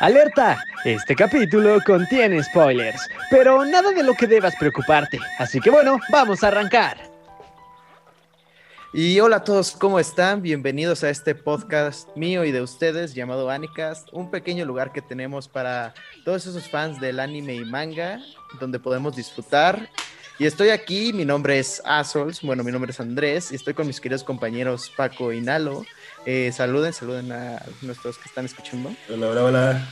Alerta, este capítulo contiene spoilers, pero nada de lo que debas preocuparte, así que bueno, vamos a arrancar. Y hola a todos, ¿cómo están? Bienvenidos a este podcast mío y de ustedes llamado Anicast, un pequeño lugar que tenemos para todos esos fans del anime y manga, donde podemos disfrutar. Y estoy aquí, mi nombre es Asols, bueno, mi nombre es Andrés, y estoy con mis queridos compañeros Paco y Nalo. Eh, saluden, saluden a nuestros que están escuchando. Hola, hola, hola.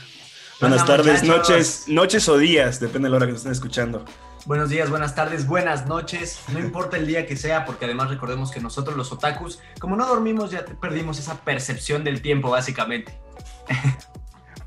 Buenas tardes, noches, noches o días, depende de la hora que nos estén escuchando. Buenos días, buenas tardes, buenas noches, no importa el día que sea, porque además recordemos que nosotros los otakus, como no dormimos, ya perdimos esa percepción del tiempo, básicamente.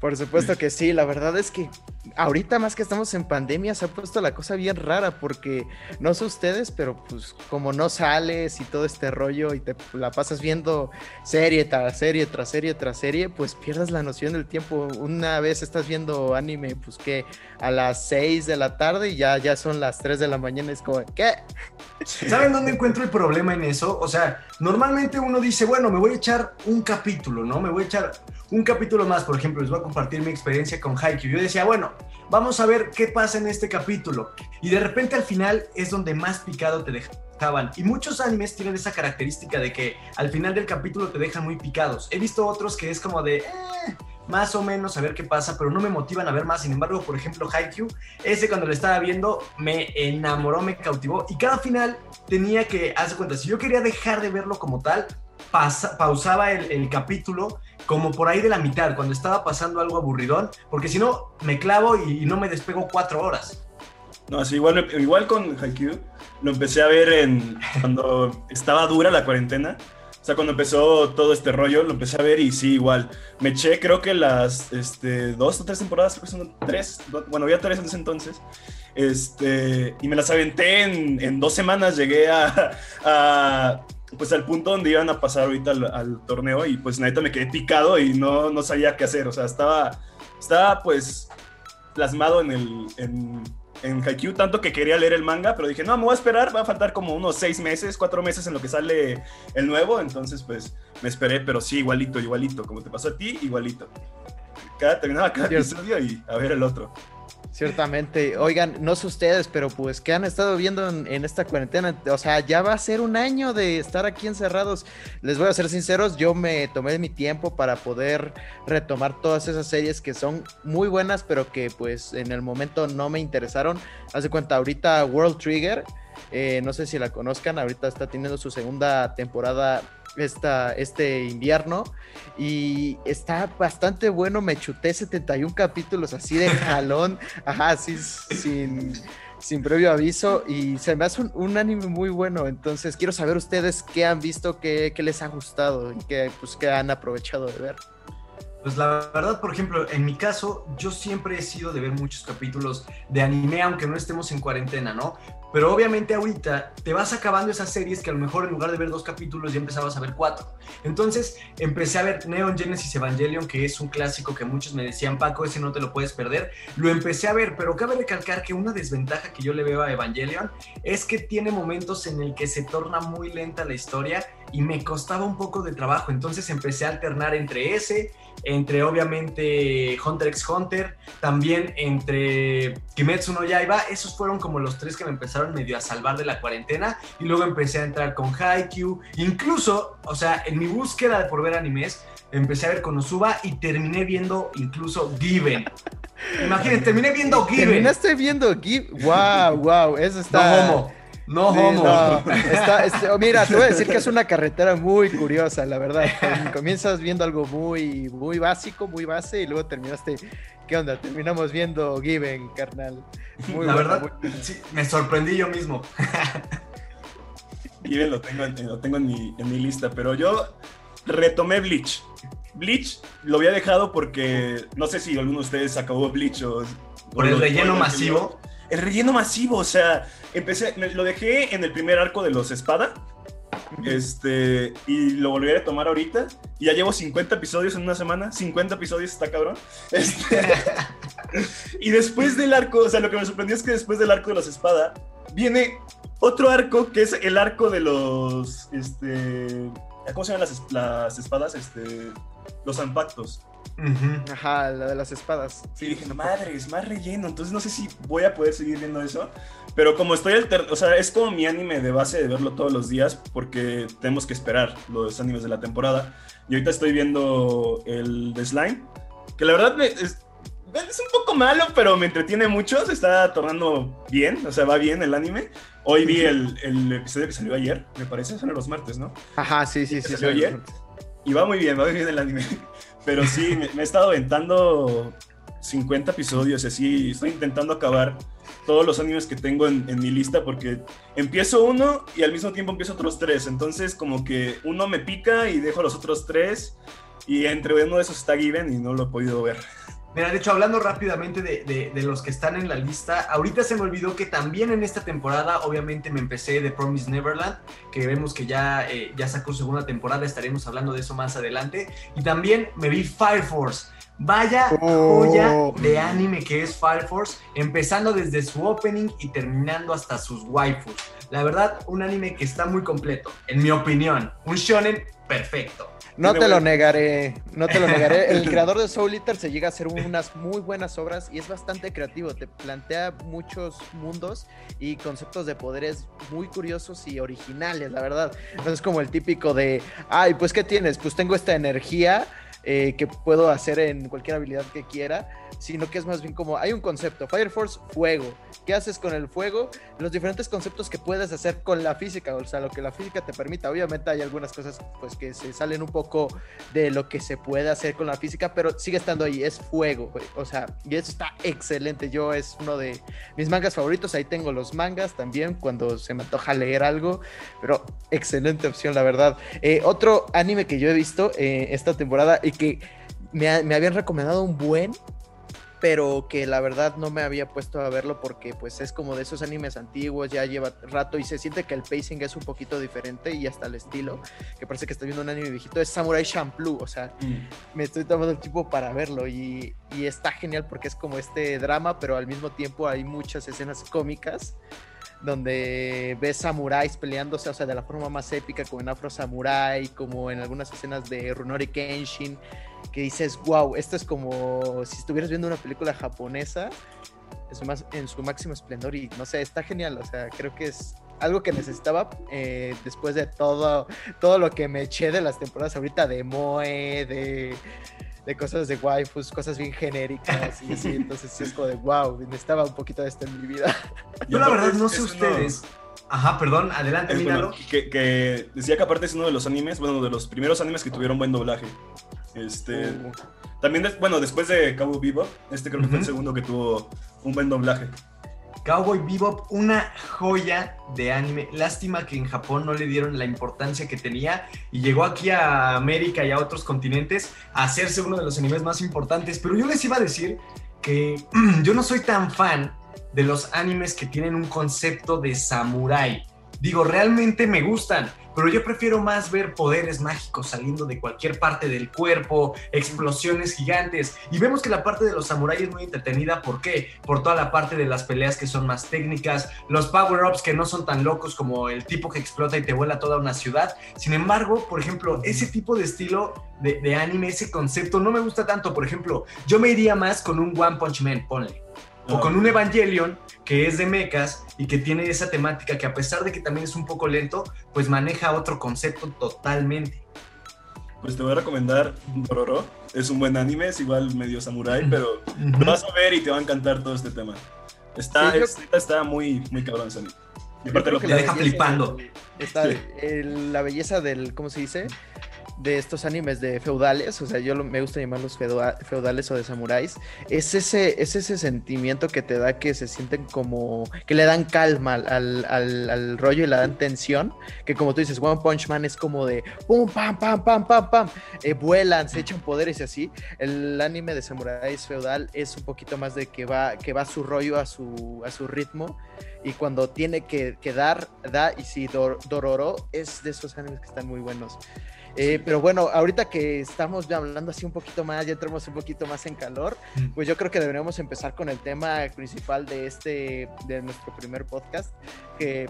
Por supuesto que sí, la verdad es que ahorita más que estamos en pandemia se ha puesto la cosa bien rara porque no sé ustedes, pero pues como no sales y todo este rollo y te la pasas viendo serie tras serie tras serie tras serie, pues pierdas la noción del tiempo. Una vez estás viendo anime, pues que a las 6 de la tarde y ya, ya son las 3 de la mañana, es como, ¿qué? ¿Saben dónde encuentro el problema en eso? O sea, normalmente uno dice, bueno, me voy a echar un capítulo, ¿no? Me voy a echar un capítulo más, por ejemplo, les voy a compartir mi experiencia con Haikyuu. Yo decía, bueno, vamos a ver qué pasa en este capítulo. Y de repente al final es donde más picado te dejaban. Y muchos animes tienen esa característica de que al final del capítulo te dejan muy picados. He visto otros que es como de... Eh, más o menos a ver qué pasa, pero no me motivan a ver más. Sin embargo, por ejemplo, Haikyuu, ese cuando lo estaba viendo me enamoró, me cautivó y cada final tenía que, hace cuenta, si yo quería dejar de verlo como tal, pausaba el, capítulo como por ahí de la mitad, cuando estaba pasando algo aburridón, porque si no, me clavo y, no me despego cuatro horas. No, así igual, igual con Haikyuu, lo empecé a ver cuando estaba dura la cuarentena. O sea, cuando empezó todo este rollo, lo empecé a ver y sí, igual. Me eché, creo que las este, dos o tres temporadas, creo que son tres, bueno, había tres en ese entonces. Este, y me las aventé en, dos semanas, llegué a pues al punto donde iban a pasar ahorita al, torneo y pues neta me quedé picado y no, no sabía qué hacer, o sea, estaba, estaba pues plasmado en el... En, en Haikyuu, tanto que quería leer el manga, pero dije, no, me voy a esperar, va a faltar como unos seis meses, cuatro meses en lo que sale el nuevo, entonces pues me esperé, pero sí, igualito, igualito, como te pasó a ti, igualito. Cada, terminaba cada episodio y a ver el otro. Ciertamente. Oigan, no sé ustedes, pero pues, ¿qué han estado viendo en, esta cuarentena? O sea, ya va a ser un año de estar aquí encerrados. Les voy a ser sinceros, yo me tomé mi tiempo para poder retomar todas esas series que son muy buenas, pero que pues en el momento no me interesaron. Hace cuenta, ahorita World Trigger, eh, no sé si la conozcan, ahorita está teniendo su segunda temporada esta, este invierno y está bastante bueno. Me chuté 71 capítulos así de jalón, ajá, así sin, sin previo aviso y se me hace un, anime muy bueno. Entonces quiero saber ustedes qué han visto, qué, qué les ha gustado y qué, pues, qué han aprovechado de ver. Pues la verdad, por ejemplo, en mi caso, yo siempre he sido de ver muchos capítulos de anime, aunque no estemos en cuarentena, ¿no? Pero obviamente ahorita te vas acabando esas series que a lo mejor en lugar de ver dos capítulos ya empezabas a ver cuatro. Entonces empecé a ver Neon Genesis Evangelion, que es un clásico que muchos me decían, Paco, ese no te lo puedes perder. Lo empecé a ver, pero cabe recalcar que una desventaja que yo le veo a Evangelion es que tiene momentos en el que se torna muy lenta la historia y me costaba un poco de trabajo. Entonces empecé a alternar entre ese, entre obviamente Hunter x Hunter, también entre Kimetsu no Yaiba. Esos fueron como los tres que me empezaron medio a salvar de la cuarentena. Y luego empecé a entrar con Haikyuu. Incluso, o sea, en mi búsqueda por ver animes, empecé a ver Konosuba y terminé viendo incluso Given. Imagínense, terminé viendo Given. Terminaste viendo Given. Wow, wow, eso está. No homo. No, homo. Este, oh, mira, te voy a decir que es una carretera muy curiosa, la verdad. Comienzas viendo algo muy, muy básico, muy base, y luego terminaste. ¿Qué onda? Terminamos viendo Given, carnal. la verdad, sí, me sorprendí yo mismo. Given lo tengo, lo tengo en, mi, en mi lista, pero yo retomé Bleach. Bleach lo había dejado porque no sé si alguno de ustedes acabó Bleach o. Por el relleno masivo el relleno masivo, o sea, empecé, lo dejé en el primer arco de los espada. Este, y lo volví a tomar ahorita. Y ya llevo 50 episodios en una semana. 50 episodios está cabrón. Este, y después del arco, o sea, lo que me sorprendió es que después del arco de los espada, viene otro arco que es el arco de los. Este. ¿Cómo se llaman las, las espadas? Este. Los Ajá, la de las espadas. Sí, dije, madre, es más relleno, entonces no sé si voy a poder seguir viendo eso. Pero como estoy alter... o sea, es como mi anime de base de verlo todos los días, porque tenemos que esperar los animes de la temporada. Y ahorita estoy viendo el de Slime, que la verdad me- es, es un poco malo, pero me entretiene mucho, se está tornando bien, o sea, va bien el anime. Hoy vi el, el episodio que salió ayer, me parece, son los martes, ¿no? Ajá, sí, sí, sí. ¿Se oye? Y va muy bien, va muy bien el anime. Pero sí, me, he estado aventando 50 episodios y así. Estoy intentando acabar todos los animes que tengo en, en mi lista porque empiezo uno y al mismo tiempo empiezo otros tres. Entonces, como que uno me pica y dejo los otros tres. Y entre uno de esos está Given y no lo he podido ver. Mira, de hecho, hablando rápidamente de, de- de los que están en la lista, ahorita se me olvidó que también en esta temporada, obviamente me empecé de Promise Neverland, que vemos que ya, eh, ya sacó segunda temporada, estaremos hablando de eso más adelante. Y también me vi Fire Force. Vaya Oh. joya de anime que es Fire Force, empezando desde su opening y terminando hasta sus waifus. La verdad, un anime que está muy completo, en mi opinión. Un shonen perfecto. No te lo negaré, no te lo negaré. El creador de Soul Eater se llega a hacer unas muy buenas obras y es bastante creativo. Te plantea muchos mundos y conceptos de poderes muy curiosos y originales, la verdad. No es como el típico de, ay, pues ¿qué tienes? Pues tengo esta energía eh, que puedo hacer en cualquier habilidad que quiera, sino que es más bien como, hay un concepto, Fire Force, fuego. ¿Qué haces con el fuego? Los diferentes conceptos que puedes hacer con la física, o sea, lo que la física te permita. Obviamente hay algunas cosas pues que se salen un poco de lo que se puede hacer con la física, pero sigue estando ahí, es fuego. O sea, y eso está excelente. Yo es uno de mis mangas favoritos, ahí tengo los mangas también cuando se me antoja leer algo, pero excelente opción, la verdad. Eh, otro anime que yo he visto eh, esta temporada y que me, ha- me habían recomendado un buen, pero que la verdad no me había puesto a verlo porque pues es como de esos animes antiguos, ya lleva rato y se siente que el pacing es un poquito diferente y hasta el estilo, que parece que estoy viendo un anime viejito, es Samurai Champloo, o sea, me estoy tomando el tiempo para verlo y, y está genial porque es como este drama, pero al mismo tiempo hay muchas escenas cómicas donde ves samuráis peleándose, o sea, de la forma más épica, como en Afro Samurai, como en algunas escenas de Runori Kenshin, que dices, wow, esto es como si estuvieras viendo una película japonesa en su, más, en su máximo esplendor y no sé, está genial, o sea, creo que es algo que necesitaba eh, después de todo, todo lo que me eché de las temporadas ahorita de Moe, de, de cosas de waifus, cosas bien genéricas y así, entonces sí es como de wow, necesitaba un poquito de esto en mi vida. Yo la verdad no sé es uno- ustedes. Ajá, perdón, adelante, Es bueno, míralo. que, que decía que aparte es uno de los animes, bueno, de los primeros animes que tuvieron buen doblaje. Este, Uh, También, bueno, después de Cowboy Bebop, este creo que fue el segundo que tuvo un buen doblaje. Cowboy Bebop, una joya de anime. Lástima que en Japón no le dieron la importancia que tenía y llegó aquí a América y a otros continentes a hacerse uno de los animes más importantes. Pero yo les iba a decir que yo no soy tan fan de los animes que tienen un concepto de samurái. Digo, realmente me gustan, pero yo prefiero más ver poderes mágicos saliendo de cualquier parte del cuerpo, explosiones gigantes. Y vemos que la parte de los samuráis es muy entretenida. ¿Por qué? Por toda la parte de las peleas que son más técnicas, los power-ups que no son tan locos como el tipo que explota y te vuela toda una ciudad. Sin embargo, por ejemplo, ese tipo de estilo de, de anime, ese concepto, no me gusta tanto. Por ejemplo, yo me iría más con un One Punch Man, ponle. O con un Evangelion que es de mechas y que tiene esa temática que a pesar de que también es un poco lento, pues maneja otro concepto totalmente. Pues te voy a recomendar Dororo. Es un buen anime, es igual medio samurai, pero lo vas a ver y te va a encantar todo este tema. Está, Sí, yo- es- está muy, muy cabrón ese anime. Y aparte lo que te la deja flipando. está Sí. el- la belleza del, ¿cómo se dice? De estos animes de feudales, o sea, yo me gusta llamarlos feudal- feudales o de samuráis, es ese, es ese sentimiento que te da que se sienten como, que le dan calma al, al- rollo y le dan tensión, que como tú dices, One Punch Man es como de pum, pam, pam, pam, pam, pam, eh, vuelan, se echan poderes y así. El anime de samuráis feudal es un poquito más de que va, que va su rollo a su, a su ritmo y cuando tiene que, que dar, da. Y si Dor- Dororo es de esos animes que están muy buenos. Eh, Pero bueno, ahorita que estamos ya hablando así un poquito más, ya entramos un poquito más en calor, Mm. pues yo creo que deberíamos empezar con el tema principal de este, de nuestro primer podcast, que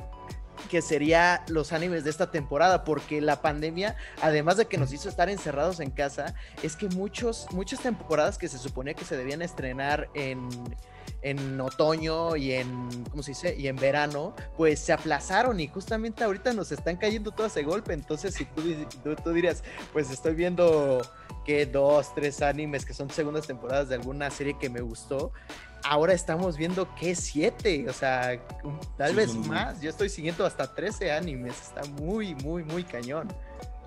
que sería los animes de esta temporada, porque la pandemia, además de que nos hizo estar encerrados en casa, es que muchos, muchas temporadas que se suponía que se debían estrenar en, en otoño y en, ¿cómo se dice? Y en verano, pues se aplazaron y justamente ahorita nos están cayendo todas de golpe. Entonces, si tú, tú, tú dirías, pues estoy viendo que dos, tres animes que son segundas temporadas de alguna serie que me gustó, ahora estamos viendo que siete, o sea, tal Sí, vez más. Yo estoy siguiendo hasta 13 animes, está muy, muy, muy cañón.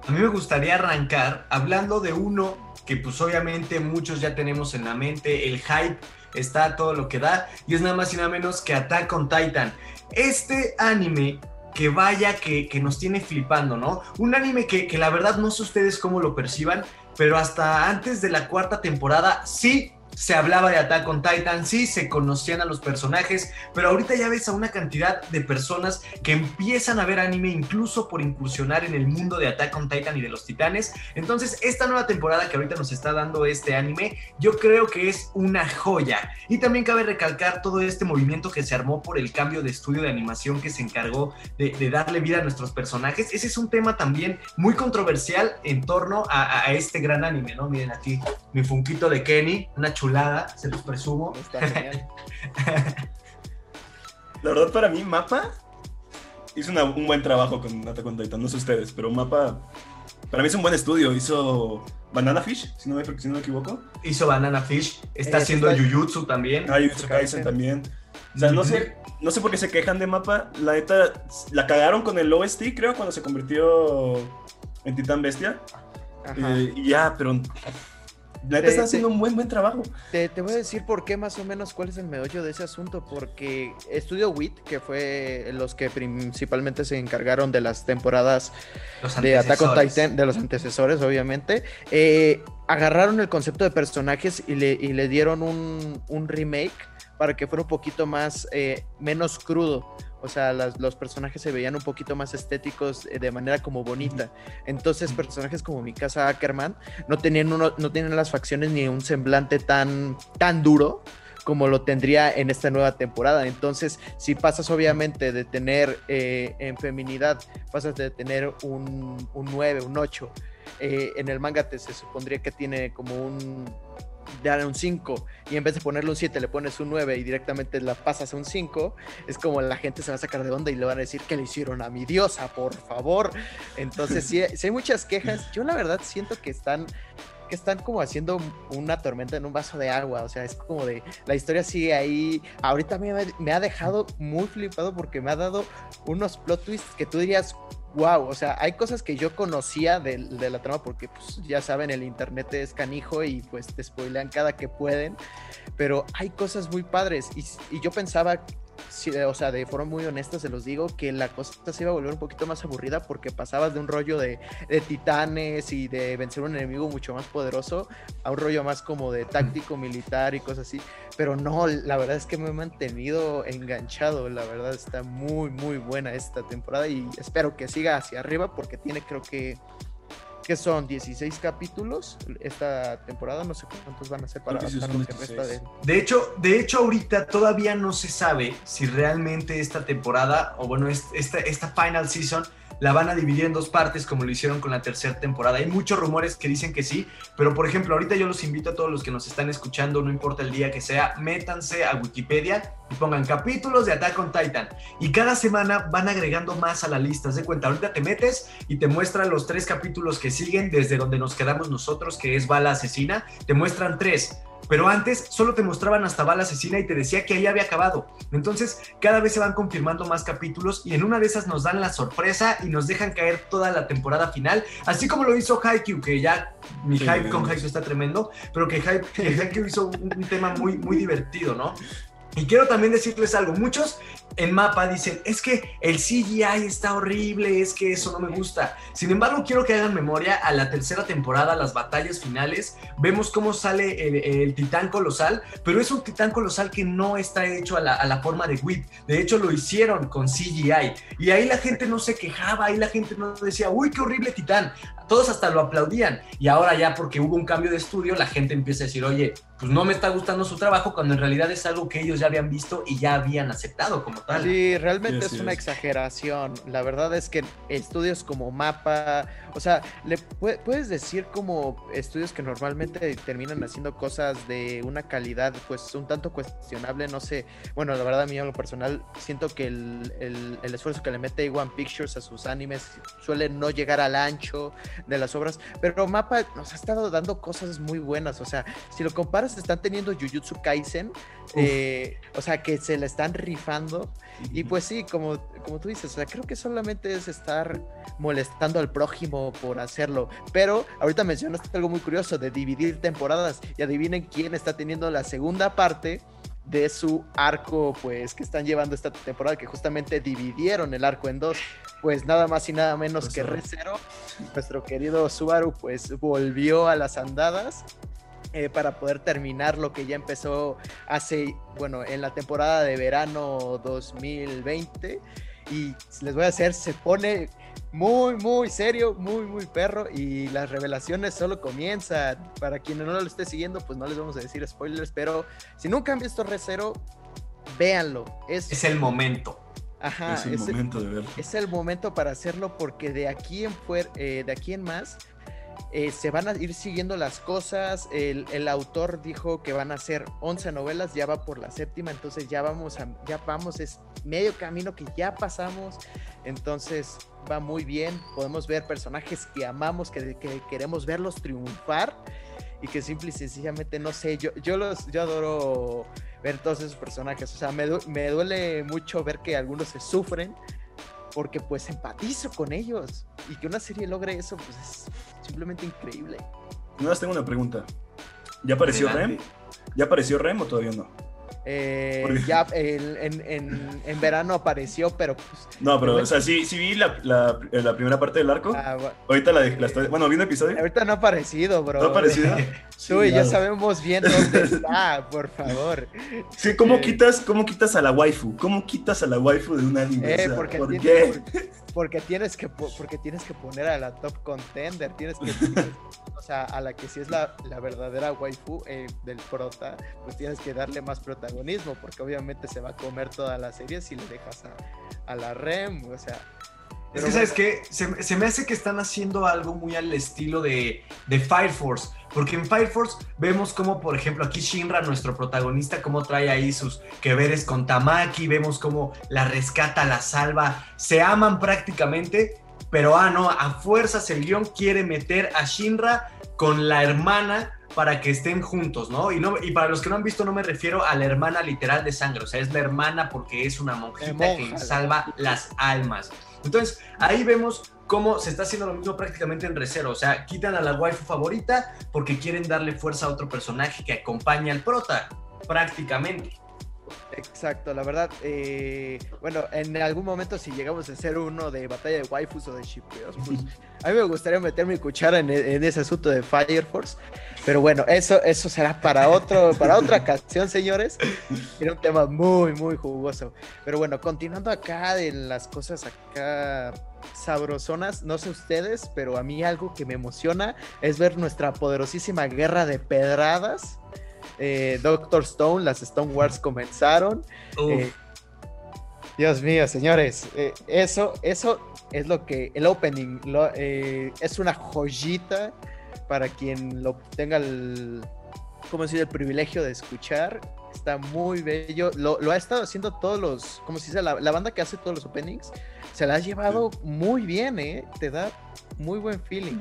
A mí me gustaría arrancar hablando de uno que pues obviamente muchos ya tenemos en la mente, el hype está todo lo que da y es nada más y nada menos que Attack on Titan. Este anime que vaya que, que nos tiene flipando, ¿no? Un anime que, que la verdad no sé ustedes cómo lo perciban, pero hasta antes de la cuarta temporada sí se hablaba de Attack on Titan, sí se conocían a los personajes, pero ahorita ya ves a una cantidad de personas que empiezan a ver anime incluso por incursionar en el mundo de Attack on Titan y de los titanes. Entonces, esta nueva temporada que ahorita nos está dando este anime, yo creo que es una joya. Y también cabe recalcar todo este movimiento que se armó por el cambio de estudio de animación que se encargó de, darle vida a nuestros personajes. Ese es un tema también muy controversial en torno a, a este gran anime, ¿no? Miren aquí mi funquito de Kenny, una chulada, se los presumo. Está genial. La verdad, para mí, Mapa hizo una- un buen trabajo con Attack on Titan. No sé ustedes, pero Mapa, para mí es un buen estudio. Hizo Banana Fish, si no me, si no me equivoco. Hizo Banana Fish, está Eh, haciendo está- Jujutsu también. Ah, Jujutsu Kaisen también. O sea, no sé, no sé por qué se quejan de Mapa. La neta, la cagaron con el OST, creo, cuando se convirtió en Titán Bestia. Ajá. Eh, y ya, pero... La neta Te- está te- haciendo un buen, buen trabajo. Te, te voy a decir por qué más o menos cuál es el meollo de ese asunto, porque Estudio WIT, que fue los que principalmente se encargaron de las temporadas de Attack on. Titan, de los antecesores, obviamente, eh, agarraron el concepto de personajes y le, y le dieron un, un remake para que fuera un poquito más, eh, menos crudo. O sea, los personajes se veían un poquito más estéticos eh, de manera como bonita. Entonces, personajes como Mikasa Ackerman no tenían, uno, no tenían las facciones ni un semblante tan, tan duro como lo tendría en esta nueva temporada. Entonces, si pasas obviamente de tener eh, en feminidad, pasas de tener un, un 9, un 8, eh, en el manga te, se supondría que tiene como un dar un 5 y en vez de ponerle un 7 le pones un 9 y directamente la pasas a un 5, es como la gente se va a sacar de onda y le van a decir que le hicieron a mi diosa, por favor. Entonces, sí, sí hay muchas quejas. Yo la verdad siento que están que están como haciendo una tormenta en un vaso de agua, o sea, es como de, la historia sigue ahí, ahorita me, me ha dejado muy flipado porque me ha dado unos plot twists que tú dirías, wow, o sea, hay cosas que yo conocía de, la trama porque pues ya saben, el internet es canijo y pues te spoilean cada que pueden, pero hay cosas muy padres y, yo pensaba o sea, de forma muy honesta se los digo, que la cosa se iba a volver un poquito más aburrida porque pasabas de un rollo de, de titanes y de vencer un enemigo mucho más poderoso a un rollo más como de táctico militar y cosas así. Pero no, la verdad es que me he mantenido enganchado, la verdad está muy, muy buena esta temporada y espero que siga hacia arriba porque tiene creo que... que son 16 capítulos esta temporada, no sé cuántos van a ser para que lo resta de, 16. De hecho, de hecho, ahorita todavía no se sabe si realmente esta temporada, o bueno, es- esta, esta final season, la van a dividir en dos partes como lo hicieron con la tercera temporada. Hay muchos rumores que dicen que sí, pero por ejemplo, ahorita yo los invito a todos los que nos están escuchando, no importa el día que sea, métanse a Wikipedia y pongan capítulos de Attack on Titan. Y cada semana van agregando más a la lista. Haz de cuenta, ahorita te metes y te muestran los tres capítulos que siguen desde donde nos quedamos nosotros, que es Bala Asesina. Te muestran tres. Pero antes solo te mostraban hasta Bala Asesina y te decía que ahí había acabado. Entonces, cada vez se van confirmando más capítulos y en una de esas nos dan la sorpresa y nos dejan caer toda la temporada final. Así como lo hizo Haikyuu, que ya mi Sí, hype con. Haikyuu está tremendo, pero que, Hai- que Haikyuu hizo un, un tema muy, muy divertido, ¿no? Y quiero también decirles algo, muchos en mapa dicen, es que el CGI está horrible, es que eso no me gusta. Sin embargo, quiero que hagan memoria a la tercera temporada, las batallas finales, vemos cómo sale el, titán colosal, pero es un titán colosal que no está hecho a la, a la forma de Wit. De hecho, lo hicieron con CGI. Y ahí la gente no se quejaba, ahí la gente no decía, uy, qué horrible titán. Todos hasta lo aplaudían. Y ahora ya porque hubo un cambio de estudio, la gente empieza a decir, oye, pues no me está gustando su trabajo cuando en realidad es algo que ellos ya habían visto y ya habían aceptado como tal. Sí, realmente Sí, es una es. exageración. La verdad es que estudios como Mapa, o sea, le pue- puedes decir como estudios que normalmente terminan haciendo cosas de una calidad pues un tanto cuestionable, no sé. Bueno, la verdad a mí en lo personal siento que el, el- el esfuerzo que le mete One Pictures a sus animes suele no llegar al ancho de las obras, pero Mapa nos ha estado dando cosas muy buenas, o sea, si lo comparas están teniendo Jujutsu Kaisen, eh, o sea, que se le están rifando. Y pues sí, como, como tú dices, o sea, creo que solamente es estar molestando al prójimo por hacerlo. Pero ahorita mencionaste algo muy curioso de dividir temporadas. Y adivinen quién está teniendo la segunda parte de su arco, pues, que están llevando esta temporada, que justamente dividieron el arco en dos. Pues nada más y nada menos que Pues, ReZero, nuestro querido Subaru, pues volvió a las andadas eh, para poder terminar lo que ya empezó hace, bueno, en la temporada de verano 2020. Y les voy a hacer, se pone muy, muy serio, muy, muy perro. Y las revelaciones solo comienzan. Para quienes no lo esté siguiendo, pues no les vamos a decir spoilers. Pero si nunca han visto Recero, véanlo. Es, Es el momento. ajá, es el es- momento de verlo. es el momento para hacerlo porque de aquí en, fuer- eh, de aquí en más eh, se van a ir siguiendo las cosas. El, el autor dijo que van a ser 11 novelas, ya va por la séptima, entonces ya vamos, a, ya vamos, es medio camino que ya pasamos, entonces va muy bien. Podemos ver personajes que amamos, que, que queremos verlos triunfar y que simple y sencillamente, no sé, yo, yo, los, yo adoro ver todos esos personajes, o sea, me, me duele mucho ver que algunos se sufren porque pues empatizo con ellos y que una serie logre eso pues es simplemente increíble. Nada más tengo una pregunta. ¿Ya apareció Rem? ¿Ya apareció Rem o todavía no? Eh, ya el- en, en- en verano apareció, pero pues, No, pero, o sea, sí, sí vi la, la- la primera parte del arco. ah, Ahorita la, la estoy. Bueno, vi un episodio. ahorita no ha aparecido, bro. ¿No ha aparecido? Tú y ya Chingado. sabemos bien dónde está, por favor. Sí, ¿cómo Eh, quitas, ¿cómo quitas a la waifu? ¿Cómo quitas a la waifu de un anime? Eh, O sea, porque, ¿Por qué? porque- porque tienes que po- porque tienes que poner a la top contender, tienes que o sea, a la que sí es la, la verdadera waifu eh, del prota, pues tienes que darle más protagonismo, porque obviamente se va a comer toda la serie si le dejas a, a la Rem, o sea. Es que, ¿sabes qué? Se, se me hace que están haciendo algo muy al estilo de, de Fire Force. Porque en Fire Force vemos como, por ejemplo, aquí Shinra, nuestro protagonista, cómo trae ahí sus que veres con Tamaki. Vemos cómo la rescata, la salva. Se aman prácticamente. Pero, ah, no, a fuerzas el guion quiere meter a Shinra con la hermana para que estén juntos, ¿no? Y, no, y para los que no han visto, no me refiero a la hermana literal de sangre, o sea, es la hermana porque es una monjita monja, que salva las almas. Entonces, ahí vemos cómo se está haciendo lo mismo prácticamente en Recero. O sea, quitan a la waifu favorita porque quieren darle fuerza a otro personaje que acompaña al prota, prácticamente. Exacto, la verdad, eh, bueno, en algún momento si llegamos a hacer uno de batalla de waifus o de shippeos, pues a mí me gustaría meter mi cuchara en, en ese asunto de Fire Force, pero bueno, eso, eso será para otro, para otra ocasión, señores. Era un tema muy, muy jugoso. Pero bueno, continuando acá de las cosas acá sabrosonas, no sé ustedes, pero a mí algo que me emociona es ver nuestra poderosísima guerra de pedradas. Eh, Doctor Stone, las Stone Wars comenzaron. Eh, Dios mío, señores, eh, eso, eso es lo que el opening lo- es una joyita para quien lo tenga el, ¿cómo decir? el privilegio de escuchar. Está muy bello. Lo, lo ha estado haciendo todos los, ¿cómo se dice? La, la banda que hace todos los openings se la ha llevado muy bien, ¿eh? Te da muy buen feeling.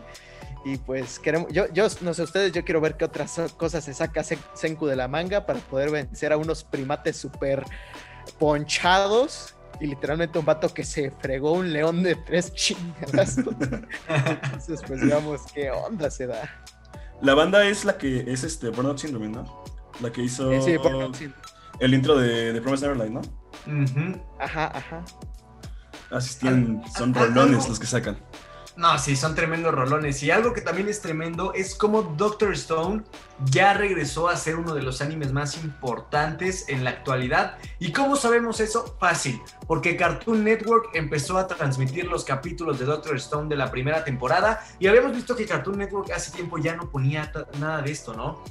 Y pues queremos, yo, yo no sé ustedes, yo quiero ver qué otras cosas se saca Sen- Senku de la manga para poder vencer a unos primates súper ponchados y literalmente un vato que se fregó un león de tres chingadas. Entonces, pues digamos qué onda se da. La banda es la que es este Burnout Syndrome, ¿no? La que hizo Eh, sí, sí. el intro de, de Promise Neverland, ¿no? Ajá, ajá. Asistían, son Ah, ah, rolones los que sacan. No, sí, son tremendos rolones. Y algo que también es tremendo es como Doctor Stone ya regresó a ser uno de los animes más importantes en la actualidad. ¿Y cómo sabemos eso? Fácil, porque Cartoon Network empezó a transmitir los capítulos de Doctor Stone de la primera temporada y habíamos visto que Cartoon Network hace tiempo ya no ponía nada de esto, ¿no?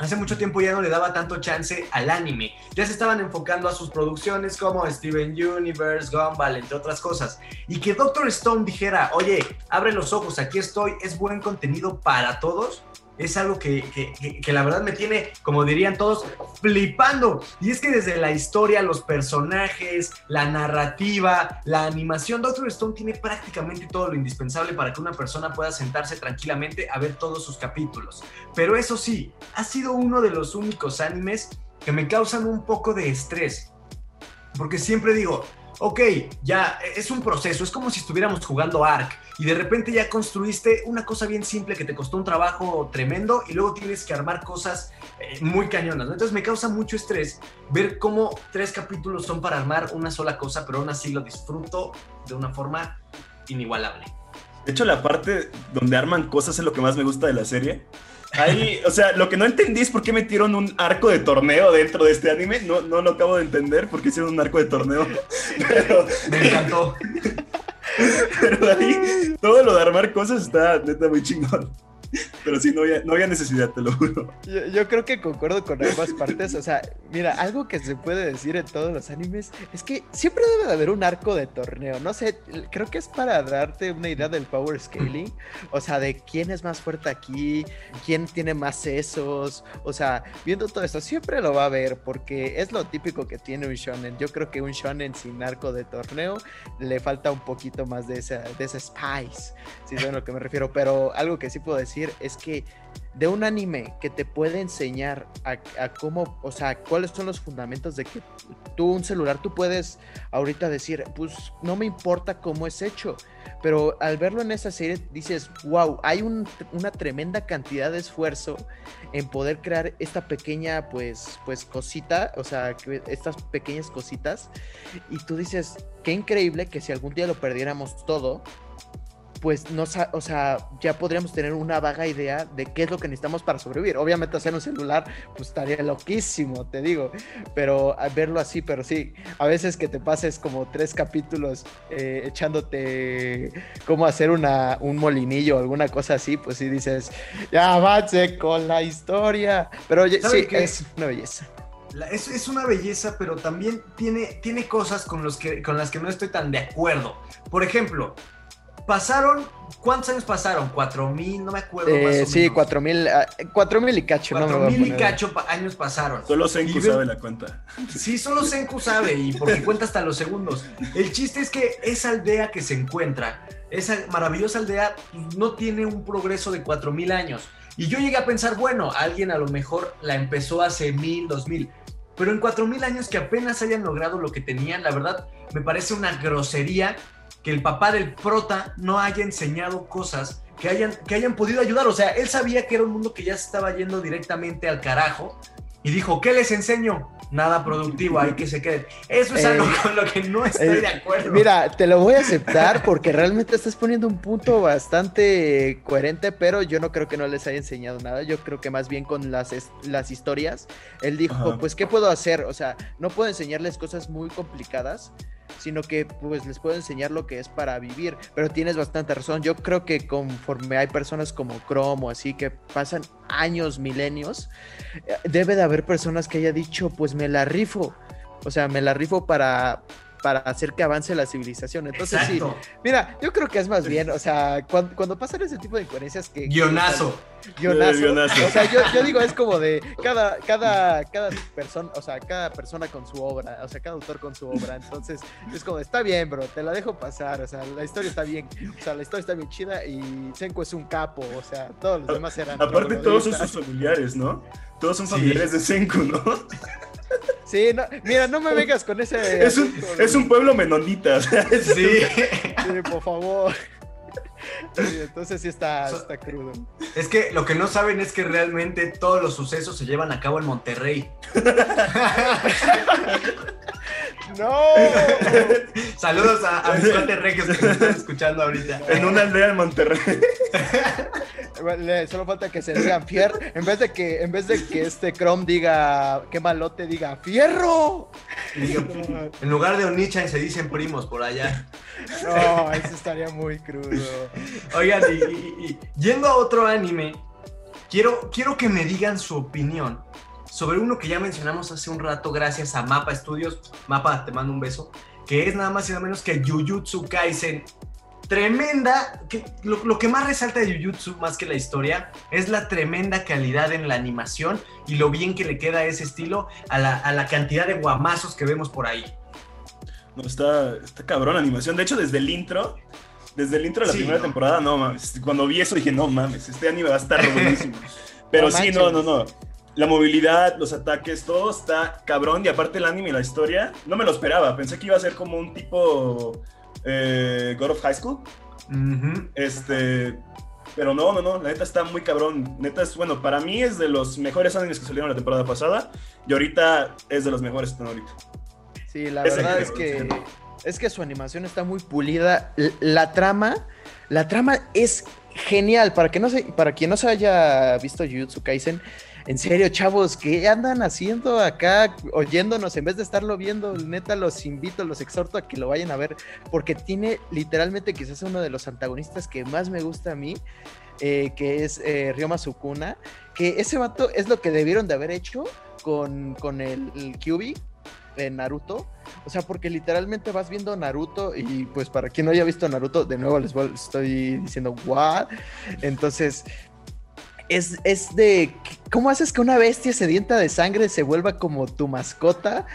Hace mucho tiempo ya no le daba tanto chance al anime. Ya se estaban enfocando a sus producciones como Steven Universe, Gumball, entre otras cosas. Y que Doctor Stone dijera, oye, abre los ojos, aquí estoy, es buen contenido para todos es algo que, que, la verdad me tiene, como dirían todos, flipando. Y es que desde la historia, los personajes, la narrativa, la animación, Doctor Stone tiene prácticamente todo lo indispensable para que una persona pueda sentarse tranquilamente a ver todos sus capítulos. Pero eso sí, ha sido uno de los únicos animes que me causan un poco de estrés. Porque siempre digo, ok, ya es un proceso, es como si estuviéramos jugando Ark y de repente ya construiste una cosa bien simple que te costó un trabajo tremendo y luego tienes que armar cosas eh, muy cañonas, Entonces me causa mucho estrés ver cómo tres capítulos son para armar una sola cosa, pero aún así lo disfruto de una forma inigualable. De hecho, la parte donde arman cosas es lo que más me gusta de la serie. Ahí, o sea, lo que no entendí es por qué metieron un arco de torneo dentro de este anime. No, no lo acabo de entender por qué hicieron un arco de torneo. Pero... Me encantó. Pero ahí, todo lo de armar cosas está neta muy chingón. Pero sí, no había, no había necesidad, te lo juro. Yo, creo que concuerdo con ambas partes. O sea, mira, algo que se puede decir en todos los animes es que siempre debe de haber un arco de torneo. No sé, creo que es para darte una idea del power scaling. O sea, de quién es más fuerte aquí, quién tiene más sesos. O sea, viendo todo esto, siempre lo va a ver porque es lo típico que tiene un shonen. Yo creo que un shonen sin arco de torneo le falta un poquito más de esa, de ese spice, si es a lo que me refiero. Pero algo que sí puedo decir es que de un anime que te puede enseñar a, cómo, o sea, cuáles son los fundamentos de que tú un celular, tú puedes ahorita decir, pues no me importa cómo es hecho, pero al verlo en esa serie dices, wow, hay una tremenda cantidad de esfuerzo en poder crear esta pequeña, pues, pues cosita, o sea, estas pequeñas cositas, y tú dices, qué increíble que si algún día lo perdiéramos todo, pues no, o sea, ya podríamos tener una vaga idea de qué es lo que necesitamos para sobrevivir. Obviamente hacer un celular, pues estaría loquísimo, te digo, pero verlo así, pero sí, a veces que te pases como tres capítulos eh, echándote cómo hacer una, un molinillo o alguna cosa así, pues sí dices, ya avance con la historia, pero sí, es una belleza. es, es, una belleza, pero también tiene, tiene cosas con, los que, con las que no estoy tan de acuerdo. Por ejemplo, pasaron, ¿cuántos años pasaron? ¿Cuatro mil? No me acuerdo más o sí, cuatro mil, ah, cuatro mil y cacho. Cuatro mil y cacho años pasaron. Solo Senku sabe la cuenta. Sí, solo Senku sabe y porque cuenta hasta los segundos. El chiste es que esa aldea que se encuentra, esa maravillosa aldea, no tiene un progreso de cuatro mil años. Y yo llegué a pensar, bueno, alguien a lo mejor la empezó hace mil, dos mil. Pero en cuatro mil años que apenas hayan logrado lo que tenían, la verdad, me parece una grosería que el papá del prota no haya enseñado cosas que hayan, que hayan podido ayudar. O sea, él sabía que era un mundo que ya se estaba yendo directamente al carajo y dijo, ¿qué les enseño? Nada productivo, hay que se queden. Eso es algo eh, con lo que no estoy de acuerdo. Mira, te lo voy a aceptar porque realmente estás poniendo un punto bastante coherente, pero yo no creo que no les haya enseñado nada. Yo creo que más bien con las, las historias, él dijo, pues, ¿qué puedo hacer? O sea, no puedo enseñarles cosas muy complicadas, sino que pues les puedo enseñar lo que es para vivir. Pero tienes bastante razón. Yo creo que conforme hay personas como Chrome o así que pasan años, milenios, eh, debe de haber personas que haya dicho, pues me la rifo. O sea, me la rifo para, para hacer que avance la civilización. Entonces, sí, mira, yo creo que es más bien, o sea, cuando, pasan ese tipo de incoherencias que... Guionazo. guionazo. O sea, yo, digo, es como de cada, cada, cada persona, o sea, cada persona con su obra, o sea, cada autor con su obra. Entonces, es como, está bien, bro, te la dejo pasar, o sea, la historia está bien, o sea, la historia está bien chida y Senko es un capo, o sea, todos los demás eran... Aparte, todos son sus familiares, ¿no? Todos son familiares de Senku, ¿no? Sí, no, mira, no me vengas con ese. Es un, es un pueblo menonita. Sí. sí, por favor. entonces sí está, está crudo. Es que lo que no saben es que realmente todos los sucesos se llevan a cabo en Monterrey. ¡No! Saludos a, mis cuates regios que me están escuchando ahorita. En una aldea en Monterrey. Solo falta que se digan fierro. En vez de que, en vez de que este Chrome diga qué malote, diga fierro. en lugar de Onichan se dicen primos por allá. No, eso estaría muy crudo. Oigan, y, yendo a otro anime quiero, quiero que me digan su opinión sobre uno que ya mencionamos hace un rato gracias a Mapa Studios. Mapa, te mando un beso. Que es nada más y nada menos que Jujutsu Kaisen. Tremenda, que, lo, que más resalta de Jujutsu más que la historia es la tremenda calidad en la animación y lo bien que le queda ese estilo a la, a la cantidad de guamazos que vemos por ahí. No, está, está cabrón la animación. De hecho, desde el intro, desde el intro de la primera temporada, no mames. Cuando vi eso dije, no mames, este anime va a estar buenísimo. Pero sí, no, no, no. La movilidad, los ataques, todo está cabrón. Y aparte el anime y la historia, no me lo esperaba. Pensé que iba a ser como un tipo eh, God of High School. Este. Pero no, no, no, la neta está muy cabrón. Neta es, bueno, para mí es de los mejores animes que salieron la temporada pasada. Y ahorita es de los mejores que están ahorita. Sí, la verdad es que es que su animación está muy pulida. La, trama, la trama es genial. Para, que no se, para quien no se haya visto Jujutsu Kaisen, en serio, chavos, ¿qué andan haciendo acá oyéndonos en vez de estarlo viendo? Neta, los invito, los exhorto a que lo vayan a ver, porque tiene literalmente quizás uno de los antagonistas que más me gusta a mí, eh, que es eh, Ryoma Sukuna, que ese vato es lo que debieron de haber hecho con, con el, el Kyubi, de Naruto. O sea, porque literalmente vas viendo Naruto y pues para quien no haya visto Naruto, de nuevo les estoy diciendo, ¿what? Entonces, es, es de, ¿cómo haces que una bestia sedienta de sangre se vuelva como tu mascota?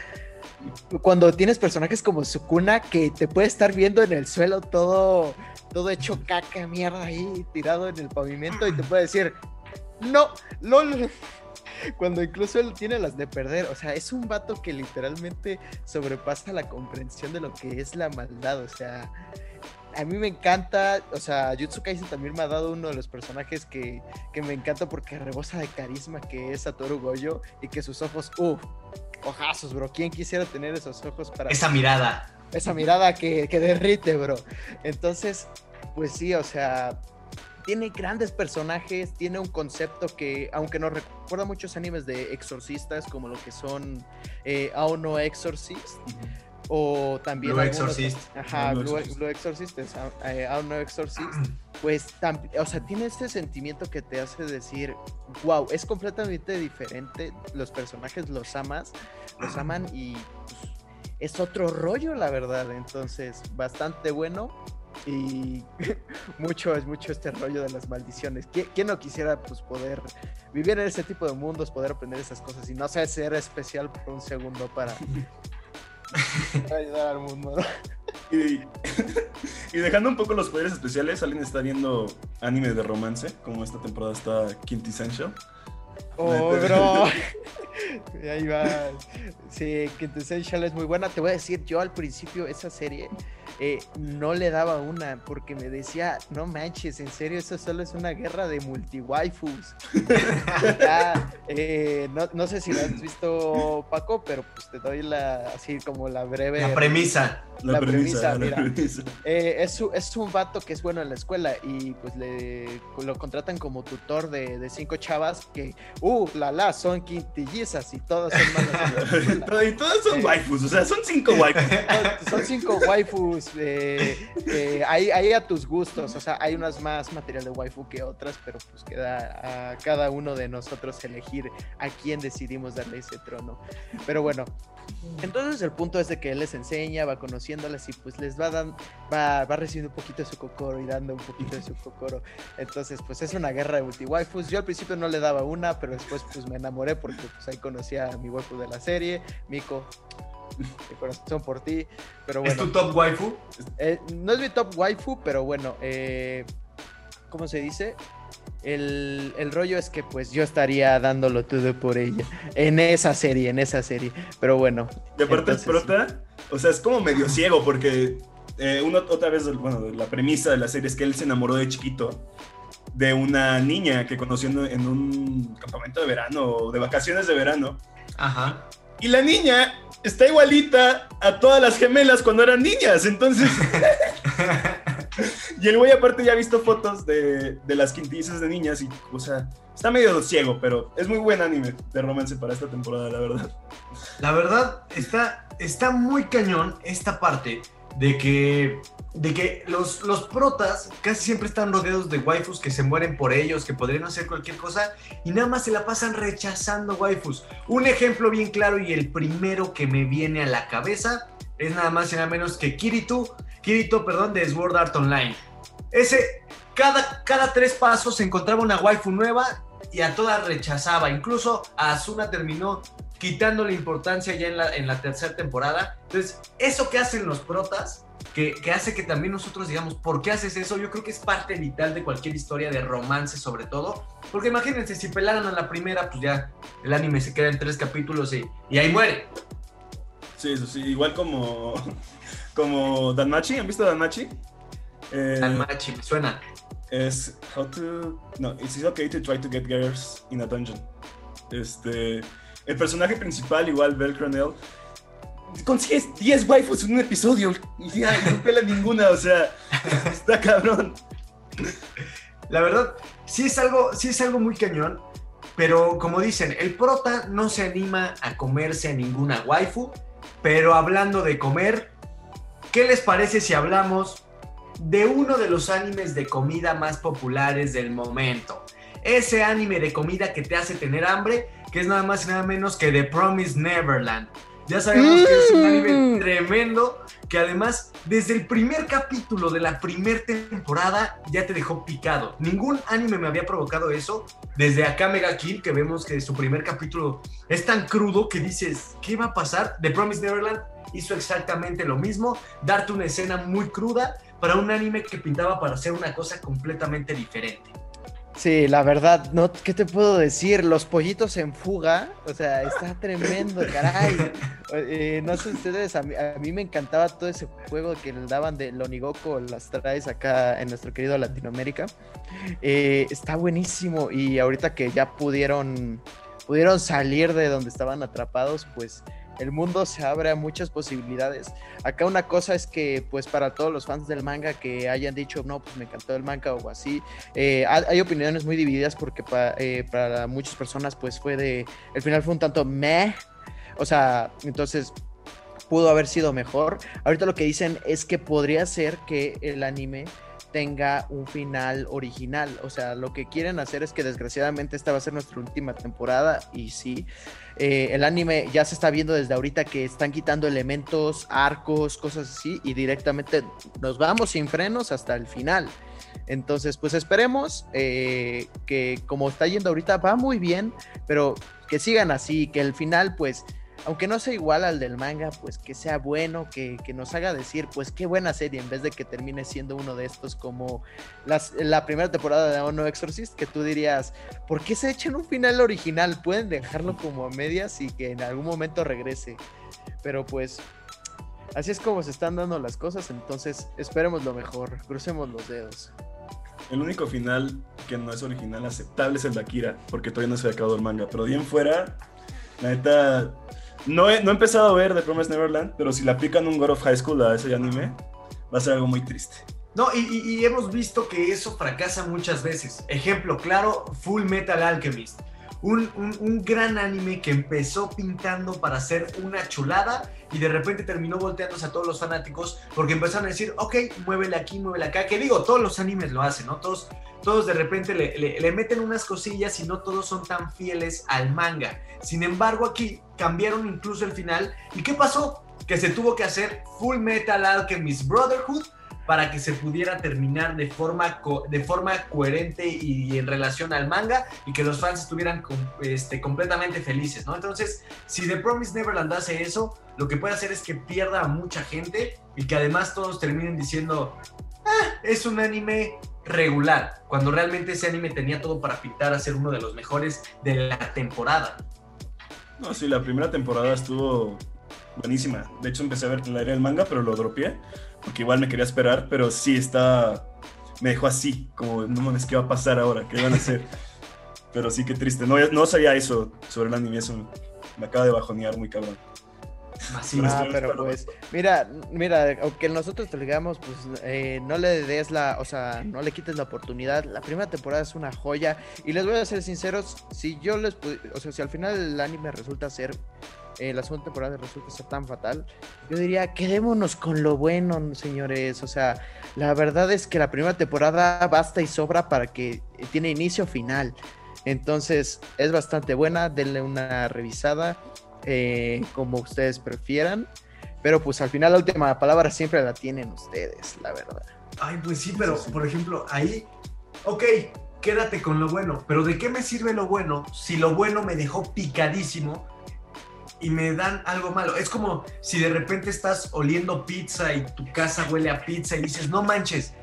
Cuando tienes personajes como Sukuna que te puede estar viendo en el suelo todo, todo hecho caca, mierda ahí, tirado en el pavimento y te puede decir, no, LOL, cuando incluso él tiene las de perder. O sea, es un vato que literalmente sobrepasa la comprensión de lo que es la maldad. O sea, a mí me encanta. O sea, Jutsu Kaisen también me ha dado uno de los personajes que, me encanta porque rebosa de carisma, que es Satoru Goyo, y que sus ojos, uff, ojazos, bro. ¿Quién quisiera tener esos ojos para. Esa mirada. Esa mirada que, que derrite, bro. Entonces, pues sí, o sea, tiene grandes personajes, tiene un concepto que, aunque nos recuerda muchos animes de exorcistas, como lo que son eh, Aono Exorcist, o también... Blue Exorcist. Ajá, Blue, Exorcist, eh, Aono Exorcist, pues, o sea, tiene este sentimiento que te hace decir, wow, es completamente diferente, los personajes los amas, los aman y... Pues, es otro rollo, la verdad. Entonces, bastante bueno y mucho es mucho este rollo de las maldiciones. ¿Quién, no quisiera pues poder vivir en ese tipo de mundos, poder aprender esas cosas y no sé ser especial por un segundo para, ayudar al mundo? Y, dejando un poco los poderes especiales, ¿alguien está viendo anime de romance? Como esta temporada está Quintessential. Oh, bro. Ahí va. Sí, Quintessential es muy buena. Te voy a decir, yo al principio esa serie eh, no le daba una porque me decía, no manches, en serio, eso solo es una guerra de multi-waifus. Eh, no, sé si lo has visto, Paco, pero pues te doy la, así como la breve... La premisa. La, premisa, mira. Eh, es, es, un vato que es bueno en la escuela y pues le lo contratan como tutor de, cinco chavas que, uh, la la, son quintillizas y todas son malas. y todas son waifus, o sea, son cinco waifus. son cinco waifus eh, hay, a tus gustos, o sea, hay unas más material de waifu que otras, pero pues queda a cada uno de nosotros elegir a quién decidimos darle ese trono. Pero bueno, entonces el punto es de que él les enseña, va conociéndolas y pues les va dando, va, va recibiendo un poquito de su cocoro y dando un poquito de su cocoro. Entonces pues es una guerra de multi-waifus. Yo al principio no le daba una, pero después pues me enamoré porque pues ahí conocí a mi waifu de la serie, Miko, mi corazón por ti. Pero bueno. ¿Es tu top waifu? Eh, no es mi top waifu, pero bueno, eh, ¿cómo se dice? El, rollo es que pues yo estaría dándolo todo por ella. En esa serie, en esa serie. Pero bueno. De parte el prota, o sea, es como medio ciego porque eh, uno, otra vez, bueno, la premisa de la serie es que él se enamoró de chiquito de una niña que conoció en un campamento de verano o de vacaciones de verano. Ajá. Y la niña está igualita a todas las gemelas cuando eran niñas, entonces... y el güey aparte ya ha visto fotos de, las quintizas de niñas y, o sea, está medio ciego, pero es muy buen anime de romance para esta temporada, la verdad. La verdad, está, está muy cañón esta parte de que de que los, los protas casi siempre están rodeados de waifus que se mueren por ellos, que podrían hacer cualquier cosa y nada más se la pasan rechazando waifus. Un ejemplo bien claro y el primero que me viene a la cabeza es nada más y nada menos que Kirito, Kirito, perdón, de Sword Art Online. Ese, cada, cada tres pasos se encontraba una waifu nueva y a todas rechazaba. Incluso a Asuna terminó quitando la importancia ya en la, en la tercera temporada. Entonces, eso que hacen los protas que, hace que también nosotros digamos, ¿por qué haces eso? Yo creo que es parte vital de cualquier historia de romance sobre todo, porque imagínense, si pelaran a la primera, pues ya el anime se queda en tres capítulos y, y ahí muere. Sí, eso sí, igual como, como Danmachi, ¿han visto Danmachi? Eh, Danmachi, me suena. Es how to... No, it's okay to try to get girls in a dungeon. Este, el personaje principal, igual Bell Cronell, consigues 10 waifus en un episodio y ya no pela ninguna, o sea, está cabrón. La verdad, sí es algo, sí es algo muy cañón, pero como dicen, el prota no se anima a comerse ninguna waifu, pero hablando de comer, ¿qué les parece si hablamos de uno de los animes de comida más populares del momento? Ese anime de comida que te hace tener hambre, que es nada más y nada menos que The Promised Neverland. Ya sabemos que es un anime mm. tremendo, que además desde el primer capítulo de la primera temporada ya te dejó picado. Ningún anime me había provocado eso. Desde acá Mega Kill, que vemos que su primer capítulo es tan crudo que dices, ¿qué va a pasar? The Promise Neverland hizo exactamente lo mismo, darte una escena muy cruda para un anime que pintaba para hacer una cosa completamente diferente. Sí, la verdad, no, ¿qué te puedo decir? Los pollitos en fuga, o sea, está tremendo, caray. Eh, no sé ustedes, a mí, me encantaba todo ese juego que le daban de Lonigoco, las traes acá en nuestro querido Latinoamérica. Eh, está buenísimo y ahorita que ya pudieron, pudieron salir de donde estaban atrapados, pues el mundo se abre a muchas posibilidades. Acá una cosa es que, pues para todos los fans del manga que hayan dicho, no, pues me encantó el manga o así, eh, hay opiniones muy divididas porque eh, para muchas personas, pues fue de, el final fue un tanto meh, o sea, entonces pudo haber sido mejor. Ahorita lo que dicen es que podría ser que el anime tenga un final original. O sea, lo que quieren hacer es que desgraciadamente esta va a ser nuestra última temporada y sí, eh, el anime ya se está viendo desde ahorita que están quitando elementos, arcos, cosas así, y directamente nos vamos sin frenos hasta el final. Entonces, pues esperemos eh, que como está yendo ahorita va muy bien, pero que sigan así, que el final pues aunque no sea igual al del manga, pues que sea bueno, que, nos haga decir, pues qué buena serie, en vez de que termine siendo uno de estos como la primera temporada de Ono Exorcist, que tú dirías, ¿por qué se echan un final original? Pueden dejarlo como a medias y que en algún momento regrese. Pero pues así es como se están dando las cosas, entonces esperemos lo mejor, crucemos los dedos. El único final que no es original aceptable es el de Akira, porque todavía no se ha acabado el manga, pero bien fuera, la neta no he, no he empezado a ver The Promised Neverland, pero si le aplican un God of High School a ese anime, va a ser algo muy triste. No, y, hemos visto que eso fracasa muchas veces. Ejemplo claro, Full Metal Alchemist. Un, un, gran anime que empezó pintando para ser una chulada y de repente terminó volteándose a todos los fanáticos porque empezaron a decir, ok, muévele aquí, muévele acá. Que digo, todos los animes lo hacen, ¿no? Todos, todos de repente le, meten unas cosillas y no todos son tan fieles al manga. Sin embargo, aquí cambiaron incluso el final. ¿Y qué pasó? Que se tuvo que hacer Full Metal Alchemist Brotherhood para que se pudiera terminar de forma, de forma coherente y en relación al manga y que los fans estuvieran este, completamente felices, ¿no? Entonces, si The Promise Neverland hace eso, lo que puede hacer es que pierda a mucha gente y que además todos terminen diciendo, ah, es un anime regular, cuando realmente ese anime tenía todo para pintar a ser uno de los mejores de la temporada. No, sí, la primera temporada estuvo buenísima. De hecho, empecé a ver la era del manga, pero lo dropeé, porque igual me quería esperar, pero sí está... Me dejó así, como, no mames, ¿qué va a pasar ahora? ¿Qué van a hacer? pero sí, qué triste. No, no sabía eso sobre el anime, eso me acaba de bajonear muy cabrón. Ah, pero pues, mira, mira, aunque nosotros te digamos, pues eh, no le des la, o sea, no le quites la oportunidad. La primera temporada es una joya. Y les voy a ser sinceros, si yo les, o sea, si al final el anime resulta ser eh, la segunda temporada resulta ser tan fatal, yo diría, quedémonos con lo bueno, señores. O sea, la verdad es que la primera temporada basta y sobra para que tiene inicio final. Entonces, es bastante buena, denle una revisada eh, como ustedes prefieran. Pero pues al final la última palabra siempre la tienen ustedes, la verdad. Ay, pues sí, pero por ejemplo, ahí, ok, quédate con lo bueno, pero ¿de qué me sirve lo bueno si lo bueno me dejó picadísimo y me dan algo malo? Es como si de repente estás oliendo pizza y tu casa huele a pizza y dices, no manches,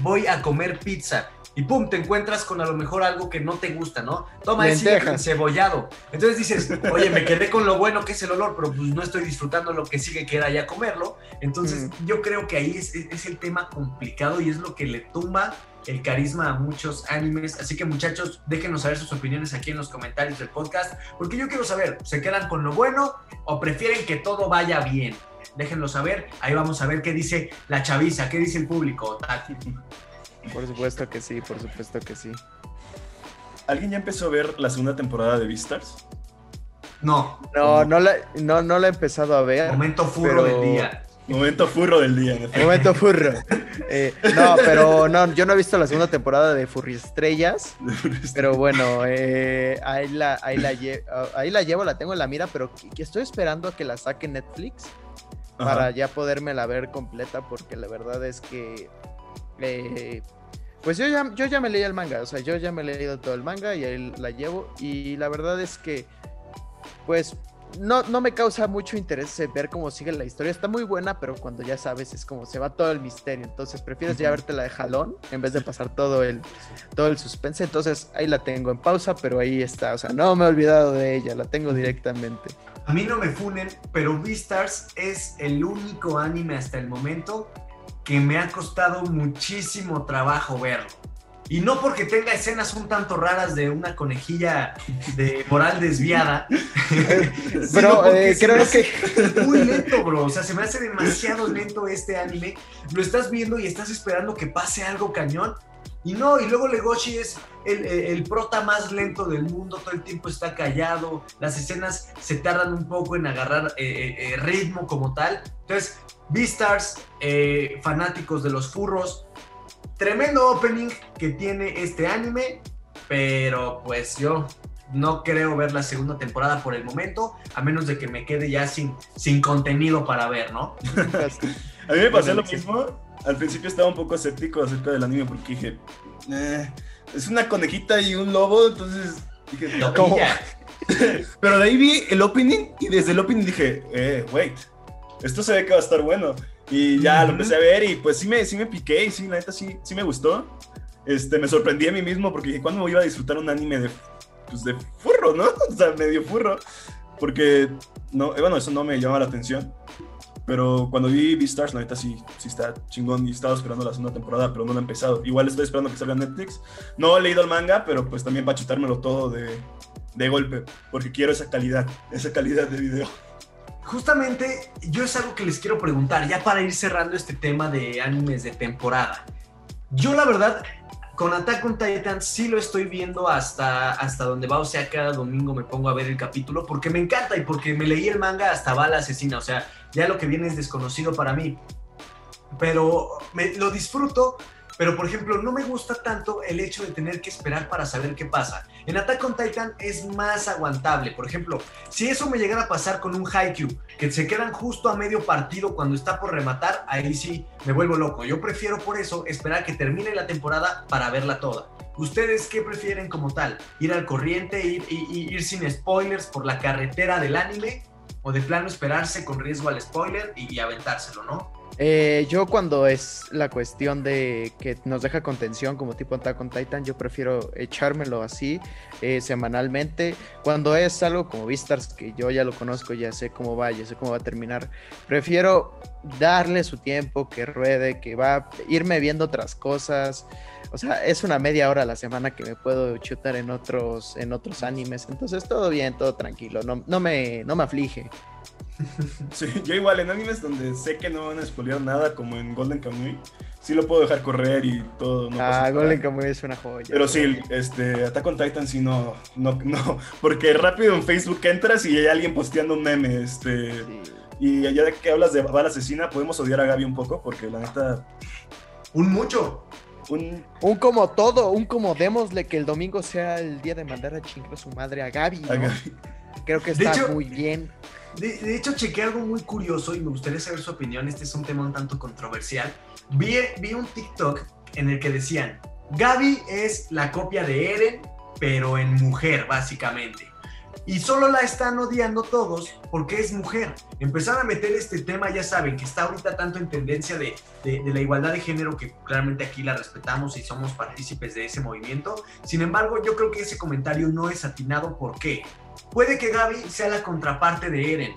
voy a comer pizza y pum, te encuentras con a lo mejor algo que no te gusta, ¿no? Toma ese cebollado. Entonces dices, oye, me quedé con lo bueno que es el olor, pero pues no estoy disfrutando lo que sigue que era ya comerlo. Entonces mm. yo creo que ahí es, es, el tema complicado y es lo que le tumba el carisma a muchos animes. Así que muchachos, déjenos saber sus opiniones aquí en los comentarios del podcast, porque yo quiero saber, ¿se quedan con lo bueno o prefieren que todo vaya bien? Déjenlo saber, ahí vamos a ver qué dice la chaviza, qué dice el público. Por supuesto que sí, por supuesto que sí. ¿Alguien ya empezó a ver la segunda temporada de Beastars? No. No, no la, no, no la he empezado a ver. Momento furro del día. Momento furro del día. Momento furro. Eh, no, pero no, yo no he visto la segunda temporada de Furry Estrellas. pero bueno, eh, ahí, la, ahí, la ahí la llevo, la tengo en la mira, pero estoy esperando a que la saque Netflix para ya poderme la ver completa, porque la verdad es que eh, pues yo ya, yo ya me leí el manga, o sea, yo ya me he leído todo el manga y ahí la llevo. Y la verdad es que, pues, no, no me causa mucho interés ver cómo sigue la historia. Está muy buena, pero cuando ya sabes es como se va todo el misterio. Entonces prefieres ya verte la de jalón en vez de pasar todo el, todo el suspense. Entonces ahí la tengo en pausa, pero ahí está. O sea, no me he olvidado de ella, la tengo directamente. A mí no me funen, pero Beastars es el único anime hasta el momento que me ha costado muchísimo trabajo verlo. Y no porque tenga escenas un tanto raras de una conejilla de moral desviada. Pero eh, creo que. Muy lento, bro. O sea, se me hace demasiado lento este anime. Lo estás viendo y estás esperando que pase algo cañón. Y no, y luego Legoshi es el, el, prota más lento del mundo, todo el tiempo está callado, las escenas se tardan un poco en agarrar eh, eh, ritmo como tal. Entonces, Beastars, eh, fanáticos de los furros. Tremendo opening que tiene este anime, pero pues yo no creo ver la segunda temporada por el momento, a menos de que me quede ya sin, sin contenido para ver, ¿no? a mí me pasó lo mismo. Al principio estaba un poco escéptico acerca del anime porque dije, eh, es una conejita y un lobo, entonces dije, ¿cómo? Pero de ahí vi el opening y desde el opening dije, eh, wait, esto se ve que va a estar bueno. Y ya lo empecé a ver y pues sí me, sí me piqué y sí, la neta sí, sí me gustó. Este, me sorprendí a mí mismo porque dije, ¿cuándo iba a disfrutar un anime de, pues de furro, no? O sea, medio furro. Porque, no, eh, bueno, eso no me llamaba la atención. Pero cuando vi Beastars, la neta sí, sí está chingón y estaba esperando la segunda temporada, pero no la he empezado. Igual estoy esperando que salga Netflix. No he leído el manga, pero pues también para chutármelo todo de, de golpe, porque quiero esa calidad, esa calidad de video justamente yo es algo que les quiero preguntar, ya para ir cerrando este tema de animes de temporada. Yo la verdad, con Attack on Titan sí lo estoy viendo hasta, hasta donde va, o sea, cada domingo me pongo a ver el capítulo porque me encanta y porque me leí el manga hasta Bala Asesina, o sea, ya lo que viene es desconocido para mí. Pero me, lo disfruto pero, por ejemplo, no me gusta tanto el hecho de tener que esperar para saber qué pasa. En Attack on Titan es más aguantable. Por ejemplo, si eso me llegara a pasar con un Haikyuu, que se quedan justo a medio partido cuando está por rematar, ahí sí me vuelvo loco. Yo prefiero por eso esperar que termine la temporada para verla toda. ¿Ustedes qué prefieren como tal? ¿Ir al corriente, ir, ir sin spoilers por la carretera del anime? ¿O de plano esperarse con riesgo al spoiler y aventárselo, no? Eh, yo cuando es la cuestión de que nos deja contención como tipo Attack on Titan, yo prefiero echármelo así eh, semanalmente. Cuando es algo como Vistars, que yo ya lo conozco, ya sé cómo va, ya sé cómo va a terminar, prefiero darle su tiempo, que ruede, que va a irme viendo otras cosas. O sea, es una media hora a la semana que me puedo chutar en otros, en otros animes. Entonces todo bien, todo tranquilo, no, no, me, no me aflige. Sí, yo igual en animes donde sé que no van a spoilear nada, como en Golden Kamuy, sí lo puedo dejar correr y todo. No pasa ah, nada. Golden Kamuy es una joya. Pero sí, este, Attack on Titan sí no, no, no, porque rápido en Facebook entras y hay alguien posteando un meme, este, Sí. y ya de que hablas de bala asesina, podemos odiar a Gaby un poco, porque la neta, Un mucho. un, Un como todo, un como démosle que el domingo sea el día de mandar a chingar a su madre a Gaby, ¿no? a Gaby. Creo que está hecho- muy bien. De, de hecho, chequé algo muy curioso y me gustaría saber su opinión. Este es un tema un tanto controversial. Vi, vi un TikTok en el que decían, Gaby es la copia de Eren, pero en mujer, básicamente. Y solo la están odiando todos porque es mujer. Empezaron a meter este tema, ya saben, que está ahorita tanto en tendencia de, la igualdad de género, que claramente aquí la respetamos y somos partícipes de ese movimiento. Sin embargo, yo creo que ese comentario no es atinado. ¿Por qué? Puede que Gaby sea la contraparte de Eren,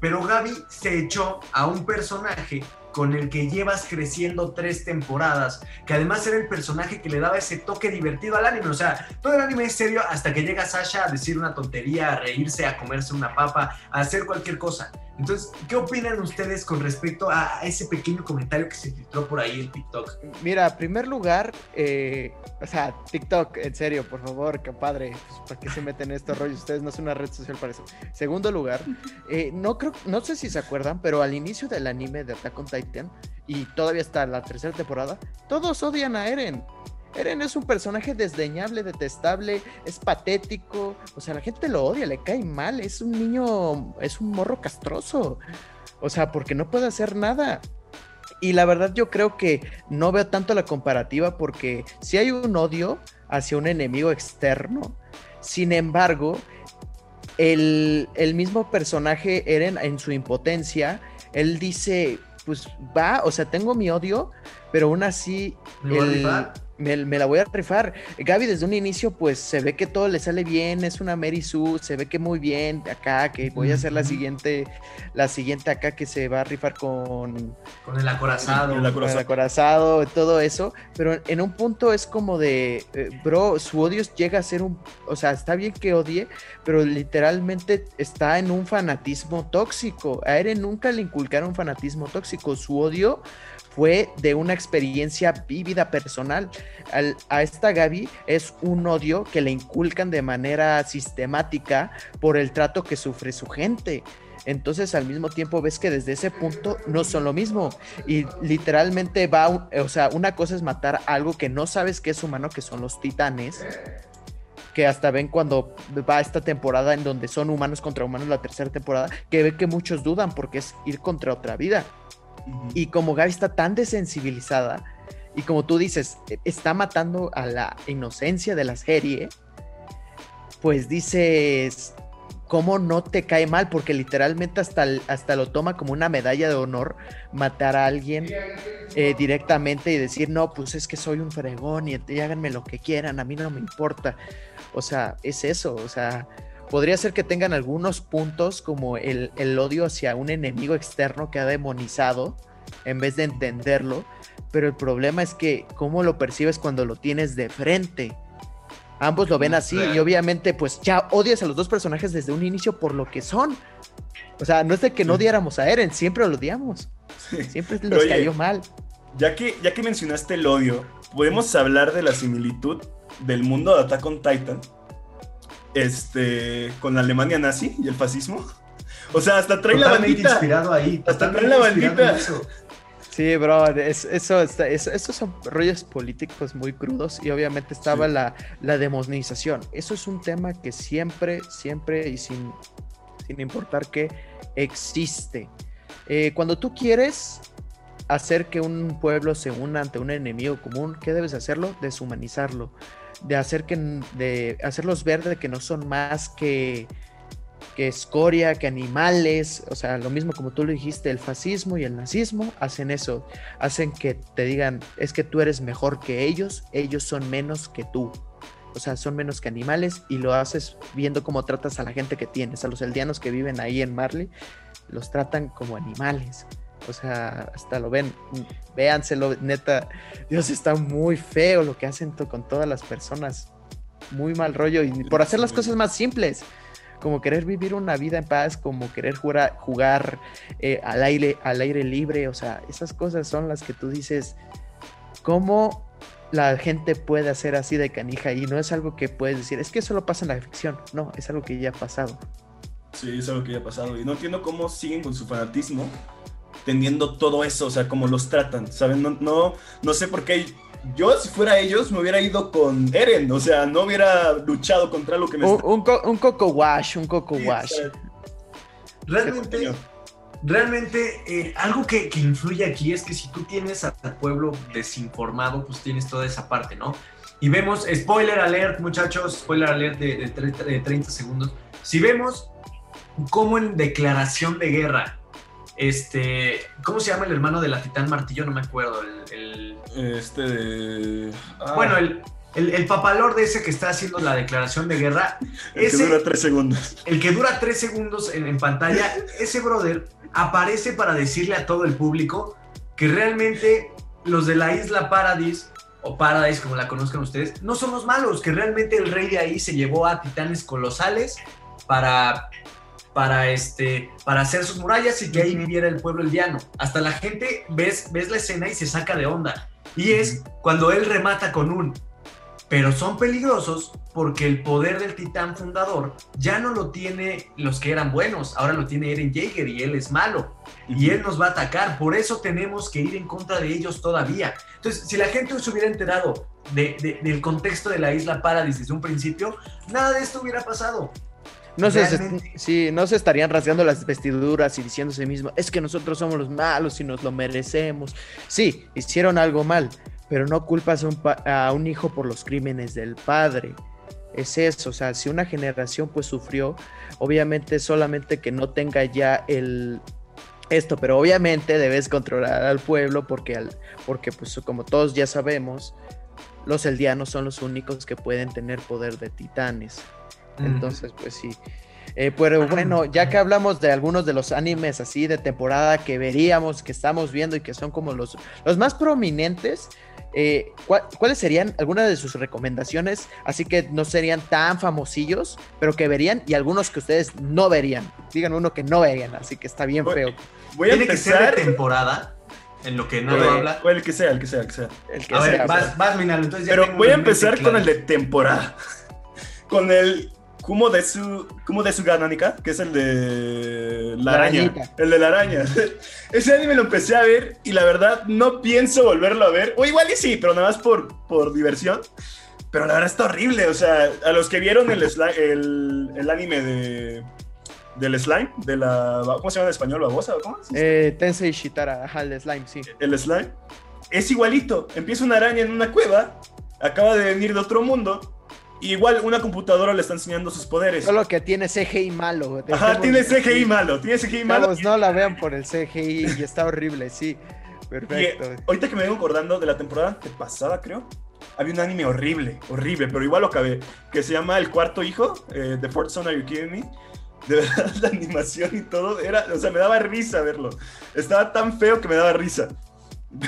pero Gaby se echó a un personaje con el que llevas creciendo tres temporadas, que además era el personaje que le daba ese toque divertido al anime. O sea, todo el anime es serio hasta que llega Sasha a decir una tontería, a reírse, a comerse una papa, a hacer cualquier cosa. Entonces, ¿qué opinan ustedes con respecto a ese pequeño comentario que se filtró por ahí en TikTok? Mira, en primer lugar, eh, o sea, TikTok, en serio, por favor, qué padre, pues, ¿para qué se meten en estos rollos? Ustedes no son una red social para eso. Segundo lugar, eh, no creo, no sé si se acuerdan, pero al inicio del anime de Attack on Titan, y todavía está la tercera temporada, todos odian a Eren. Eren es un personaje desdeñable, detestable, es patético, o sea, la gente lo odia, le cae mal, es un niño, es un morro castroso, o sea, porque no puede hacer nada. Y la verdad yo creo que no veo tanto la comparativa porque si hay un odio hacia un enemigo externo, sin embargo, el, el mismo personaje Eren en su impotencia, él dice, pues va, o sea, tengo mi odio, pero aún así ¿Me voy a el- rifar? Me, me la voy a rifar. Gaby desde un inicio, pues se ve que todo le sale bien, es una Mary Sue, se ve que muy bien acá, que voy a hacer la siguiente, la siguiente acá que se va a rifar con, Con el acorazado. El acorazado. con el acorazado, todo eso, pero en un punto es como de, eh, bro, su odio llega a ser un, o sea, está bien que odie, pero literalmente está en un fanatismo tóxico. A Eren nunca le inculcaron fanatismo tóxico, su odio fue de una experiencia vívida personal. Al- a esta Gaby es un odio que le inculcan de manera sistemática por el trato que sufre su gente. Entonces al mismo tiempo ves que desde ese punto no son lo mismo. Y literalmente va, o sea, una cosa es matar algo que no sabes que es humano, que son los titanes. Que hasta ven cuando va esta temporada en donde son humanos contra humanos, la tercera temporada, que ve que muchos dudan porque es ir contra otra vida. Y como Gaby está tan desensibilizada, y como tú dices, e- está matando a la inocencia de la serie, pues dices, ¿cómo no te cae mal? Porque literalmente hasta, hasta lo toma como una medalla de honor matar a alguien eh, directamente y decir, no, pues es que soy un fregón y, y háganme lo que quieran, a mí no me importa. O sea, es eso, o sea, podría ser que tengan algunos puntos como el, el odio hacia un enemigo externo que ha demonizado en vez de entenderlo, pero el problema es que cómo lo percibes cuando lo tienes de frente. Ambos lo ven así y obviamente pues ya odias a los dos personajes desde un inicio por lo que son. O sea, no es de que no Sí. odiáramos a Eren, siempre lo odiamos. Siempre nos oye, cayó mal. Ya que, ya que mencionaste el odio, podemos hablar de la similitud del mundo de Attack on Titan este, con la Alemania nazi y el fascismo. O sea, hasta trae la bandita. inspirado ahí. Hasta trae la bandita. Sí, bro, es- eso, está, eso- esos son rollos políticos muy crudos y obviamente estaba Sí. la, la demonización. Eso es un tema que siempre, siempre y sin, sin importar qué, existe. Eh, cuando tú quieres hacer que un pueblo se una ante un enemigo común, ¿qué debes hacerlo? Deshumanizarlo, de hacer que, de hacerlos ver de que no son más que que escoria, que animales, o sea, lo mismo como tú lo dijiste, el fascismo y el nazismo hacen eso, hacen que te digan, es que tú eres mejor que ellos, ellos son menos que tú. O sea, son menos que animales y lo haces viendo cómo tratas a la gente que tienes, a los eldianos que viven ahí en Marley, los tratan como animales. O sea, hasta lo ven, véanselo, neta, Dios está muy feo lo que hacen con todas las personas. Muy mal rollo y por hacer las cosas más simples como querer vivir una vida en paz, como querer jugar, eh, al, aire, al aire libre, o sea, esas cosas son las que tú dices, ¿cómo la gente puede hacer así de canija? Y no es algo que puedes decir, es que solo pasa en la ficción, no, es algo que ya ha pasado. Sí, es algo que ya ha pasado. Y no entiendo cómo siguen con su fanatismo teniendo todo eso, o sea, cómo los tratan, ¿saben? No, no, no sé por qué yo, si fuera ellos, me hubiera ido con Eren. O sea, no hubiera luchado contra lo que me Un, un, co- un coco wash, un coco Sí, wash. o sea, Realmente, realmente eh, algo que, que influye aquí es que si tú tienes al pueblo desinformado, pues tienes toda esa parte, ¿no? Y vemos, spoiler alert, muchachos, spoiler alert de, de 30, de 30 segundos. Si vemos cómo en declaración de guerra, este, ¿cómo se llama el hermano de la Titán Martillo? No me acuerdo, el- el, Este de. ah, Bueno, el, el, el papalor de ese que está haciendo la declaración de guerra, el que ese- dura tres segundos. el que dura tres segundos en, en pantalla, ese brother aparece para decirle a todo el público que realmente los de la isla Paradis, o Paradise como la conozcan ustedes, no son los malos, que realmente el rey de ahí se llevó a titanes colosales para, para, este, para hacer sus murallas y que ahí viviera el pueblo eldiano. Hasta la gente ves, ves la escena y se saca de onda. Y es cuando él remata con un pero son peligrosos porque el poder del titán fundador ya no lo tiene los que eran buenos, ahora lo tiene Eren Jaeger y él es malo y él nos va a atacar, por eso tenemos que ir en contra de ellos todavía. Entonces, si la gente se hubiera enterado de- de- del contexto de la isla Paradis desde un principio, nada de esto hubiera pasado. No se, sí, no se estarían rasgando las vestiduras y sí mismo, es que nosotros somos los malos y nos lo merecemos. Sí, hicieron algo mal, pero no culpas a un, a un hijo por los crímenes del padre. Es eso, o sea, si una generación pues sufrió, obviamente solamente que no tenga ya el esto, pero obviamente debes controlar al pueblo porque, al, porque pues como todos ya sabemos, los eldianos son los únicos que pueden tener poder de titanes. Entonces, pues sí. Eh, pero bueno, ya que hablamos de algunos de los animes así de temporada que veríamos, que estamos viendo y que son como los, los más prominentes, eh, ¿cuál- ¿cuáles serían algunas de sus recomendaciones? Así que no serían tan famosillos, pero que verían y algunos que ustedes no verían. Digan uno que no verían, así que está bien Voy- feo. Voy a Tiene que ser empezar. de temporada, en lo que no lo habla. o el que sea, el que sea, el que sea. El que A ver, sea, vas, vas Minalo, entonces ya Pero voy a empezar con el de temporada. con el Kumo de su Kumo de su Gananika, que es el de la La araña. arañita. El de la araña. Ese anime lo empecé a ver y la verdad no pienso volverlo a ver. O igual y sí, pero nada más por, por diversión. Pero la verdad está horrible. O sea, a los que vieron el, el, el anime de del slime, de la. ¿Cómo se llama en español? ¿Babosa? ¿Cómo? Eh, Tensei Shitara, ajá, el slime, sí. el slime, es igualito. Empieza una araña en una cueva, acaba de venir de otro mundo, y igual una computadora le está enseñando sus poderes. Solo que tiene CGI malo. Ajá, tiene CGI malo, tiene CGI malo. No la vean por el CGI y está horrible, sí. Perfecto. ahorita que me vengo acordando de la temporada pasada, creo, había un anime horrible, horrible, pero igual lo acabé, que se llama El Cuarto Hijo, eh, The Fourth Son Are You Kidding Me? De verdad, la animación y todo, era, o sea, me daba risa verlo. Estaba tan feo que me daba risa.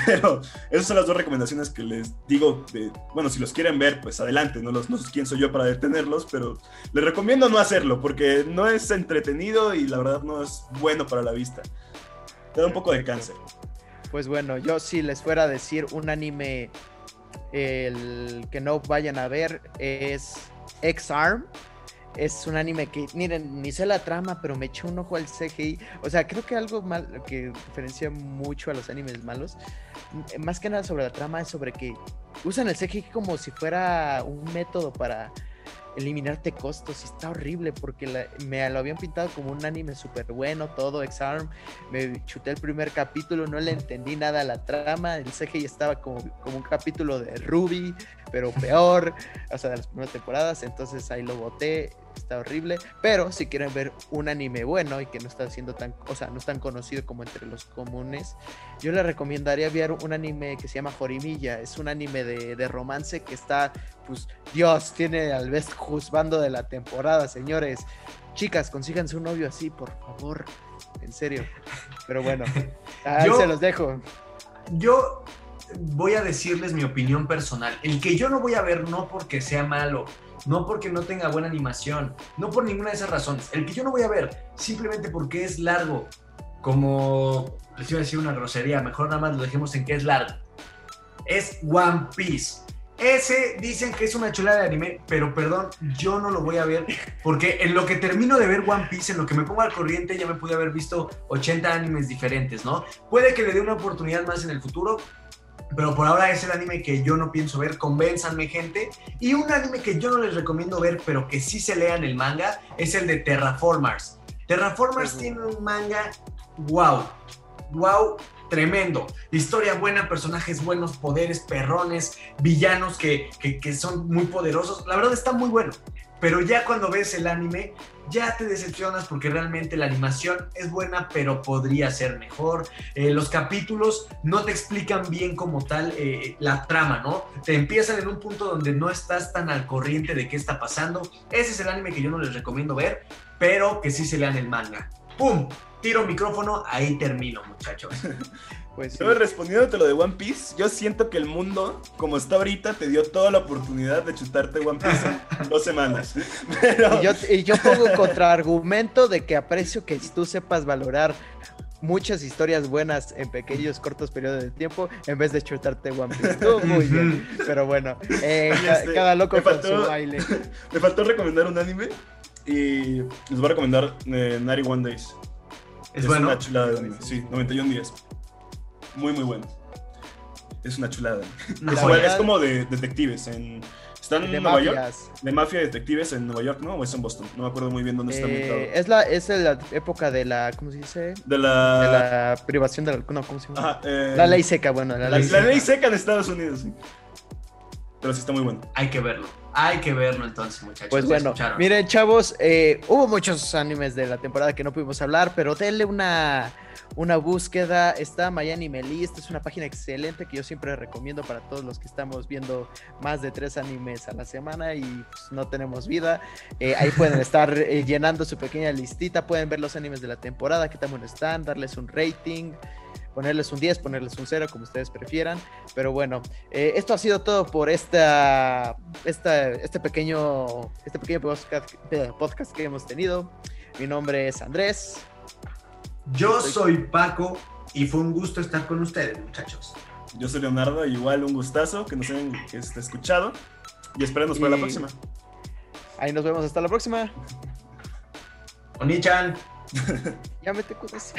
Pero esas son las dos recomendaciones que les digo. Bueno, si los quieren ver, pues adelante. No, los, no sé quién soy yo para detenerlos, pero les recomiendo no hacerlo porque no es entretenido y la verdad no es bueno para la vista. Te da un poco de cáncer. Pues bueno, yo si les fuera a decir un anime el que no vayan a ver es X-Arm. Es un anime que, miren, ni sé la trama, pero me eché un ojo al CGI. O sea, creo que algo mal que diferencia mucho a los animes malos, más que nada sobre la trama, es sobre que usan el CGI como si fuera un método para eliminarte costos. Está horrible porque me lo habían pintado como un anime súper bueno, todo X-Arm. Me chuté el primer capítulo, no le entendí nada a la trama. El CGI estaba como, como un capítulo de Ruby, pero peor, o sea, de las primeras temporadas. Entonces ahí lo boté, está horrible. Pero si quieren ver un anime bueno y que no está siendo tan, o sea, no es tan conocido como entre los comunes, yo le recomendaría ver un anime que se llama Jorimilla. Es un anime de, de romance que está, pues, Dios, tiene al best juzgando de la temporada, señores. Chicas, consíganse un novio así, por favor. En serio. Pero bueno, ahí Yo- se los dejo. Yo voy a decirles mi opinión personal. El que yo no voy a ver no porque sea malo, no porque no tenga buena animación, no por ninguna de esas razones. El que yo no voy a ver, simplemente porque es largo, como les iba a decir una grosería, mejor nada más lo dejemos en que es largo. Es One Piece. Ese dicen que es una chulada de anime, pero perdón, yo no lo voy a ver porque en lo que termino de ver One Piece, en lo que me pongo al corriente, ya me pude haber visto 80 animes diferentes, ¿no? Puede que le dé una oportunidad más en el futuro, pero por ahora es el anime que yo no pienso ver, convénzanme gente. Y un anime que yo no les recomiendo ver, pero que sí se lean el manga, es el de Terraformers. Terraformers tiene un manga, wow, wow, tremendo. Historia buena, personajes buenos, poderes, perrones, villanos que, que, que son muy poderosos. La verdad está muy bueno. Pero ya cuando ves el anime, ya te decepcionas porque realmente la animación es buena, pero podría ser mejor. Eh, los capítulos no te explican bien como tal eh, la trama, ¿no? Te empiezan en un punto donde no estás tan al corriente de qué está pasando. Ese es el anime que yo no les recomiendo ver, pero que sí se lean el manga. ¡Pum! Tiro micrófono, ahí termino, muchachos. Pues sí. Respondiéndote lo de One Piece, yo siento que el mundo, como está ahorita, te dio toda la oportunidad de chutarte One Piece en dos semanas. Pero Y yo, y yo pongo contraargumento de que aprecio que tú sepas valorar muchas historias buenas en pequeños cortos periodos de tiempo en vez de chutarte One Piece. Estuvo muy bien, pero bueno, eh, este, cada loco con faltó- su baile. me faltó recomendar un anime y les voy a recomendar eh, 91 Days. Es bueno. una chulada de anime, sí, 91 días. Muy, muy bueno. Es una chulada. Es, joya. igual, es como de detectives. En, están en De Nueva York. De mafia de detectives en Nueva York, ¿no? O es en Boston. No me acuerdo muy bien dónde está. Eh, es la es la época de la ¿cómo se dice? De De la. la privación de la no, ¿cómo se llama? Ajá, eh, La ley seca, bueno, la, La, ley la seca. ley seca en Estados Unidos, sí. Pero sí está muy bueno. Hay que verlo. Hay que verlo entonces, muchachos. Pues ¿Ya bueno, escucharon? miren chavos, eh, hubo muchos animes de la temporada que no pudimos hablar, pero denle una, una búsqueda. Está Miami Meli, esta es una página excelente que yo siempre recomiendo para todos los que estamos viendo más de tres animes a la semana y pues, no tenemos vida. Eh, ahí pueden estar eh, llenando su pequeña listita, pueden ver los animes de la temporada, qué tan buenos están, darles un rating. Ponerles un 10, ponerles un 0, como ustedes prefieran. Pero bueno, eh, esto ha sido todo por esta, esta, este pequeño, este pequeño podcast, podcast que hemos tenido. Mi nombre es Andrés. Yo soy Paco y fue un gusto estar con ustedes, muchachos. Yo soy Leonardo, igual un gustazo que nos hayan este, escuchado. Y esperemos para la próxima. Ahí nos vemos hasta la próxima. Onichan. Ya me te cuidas.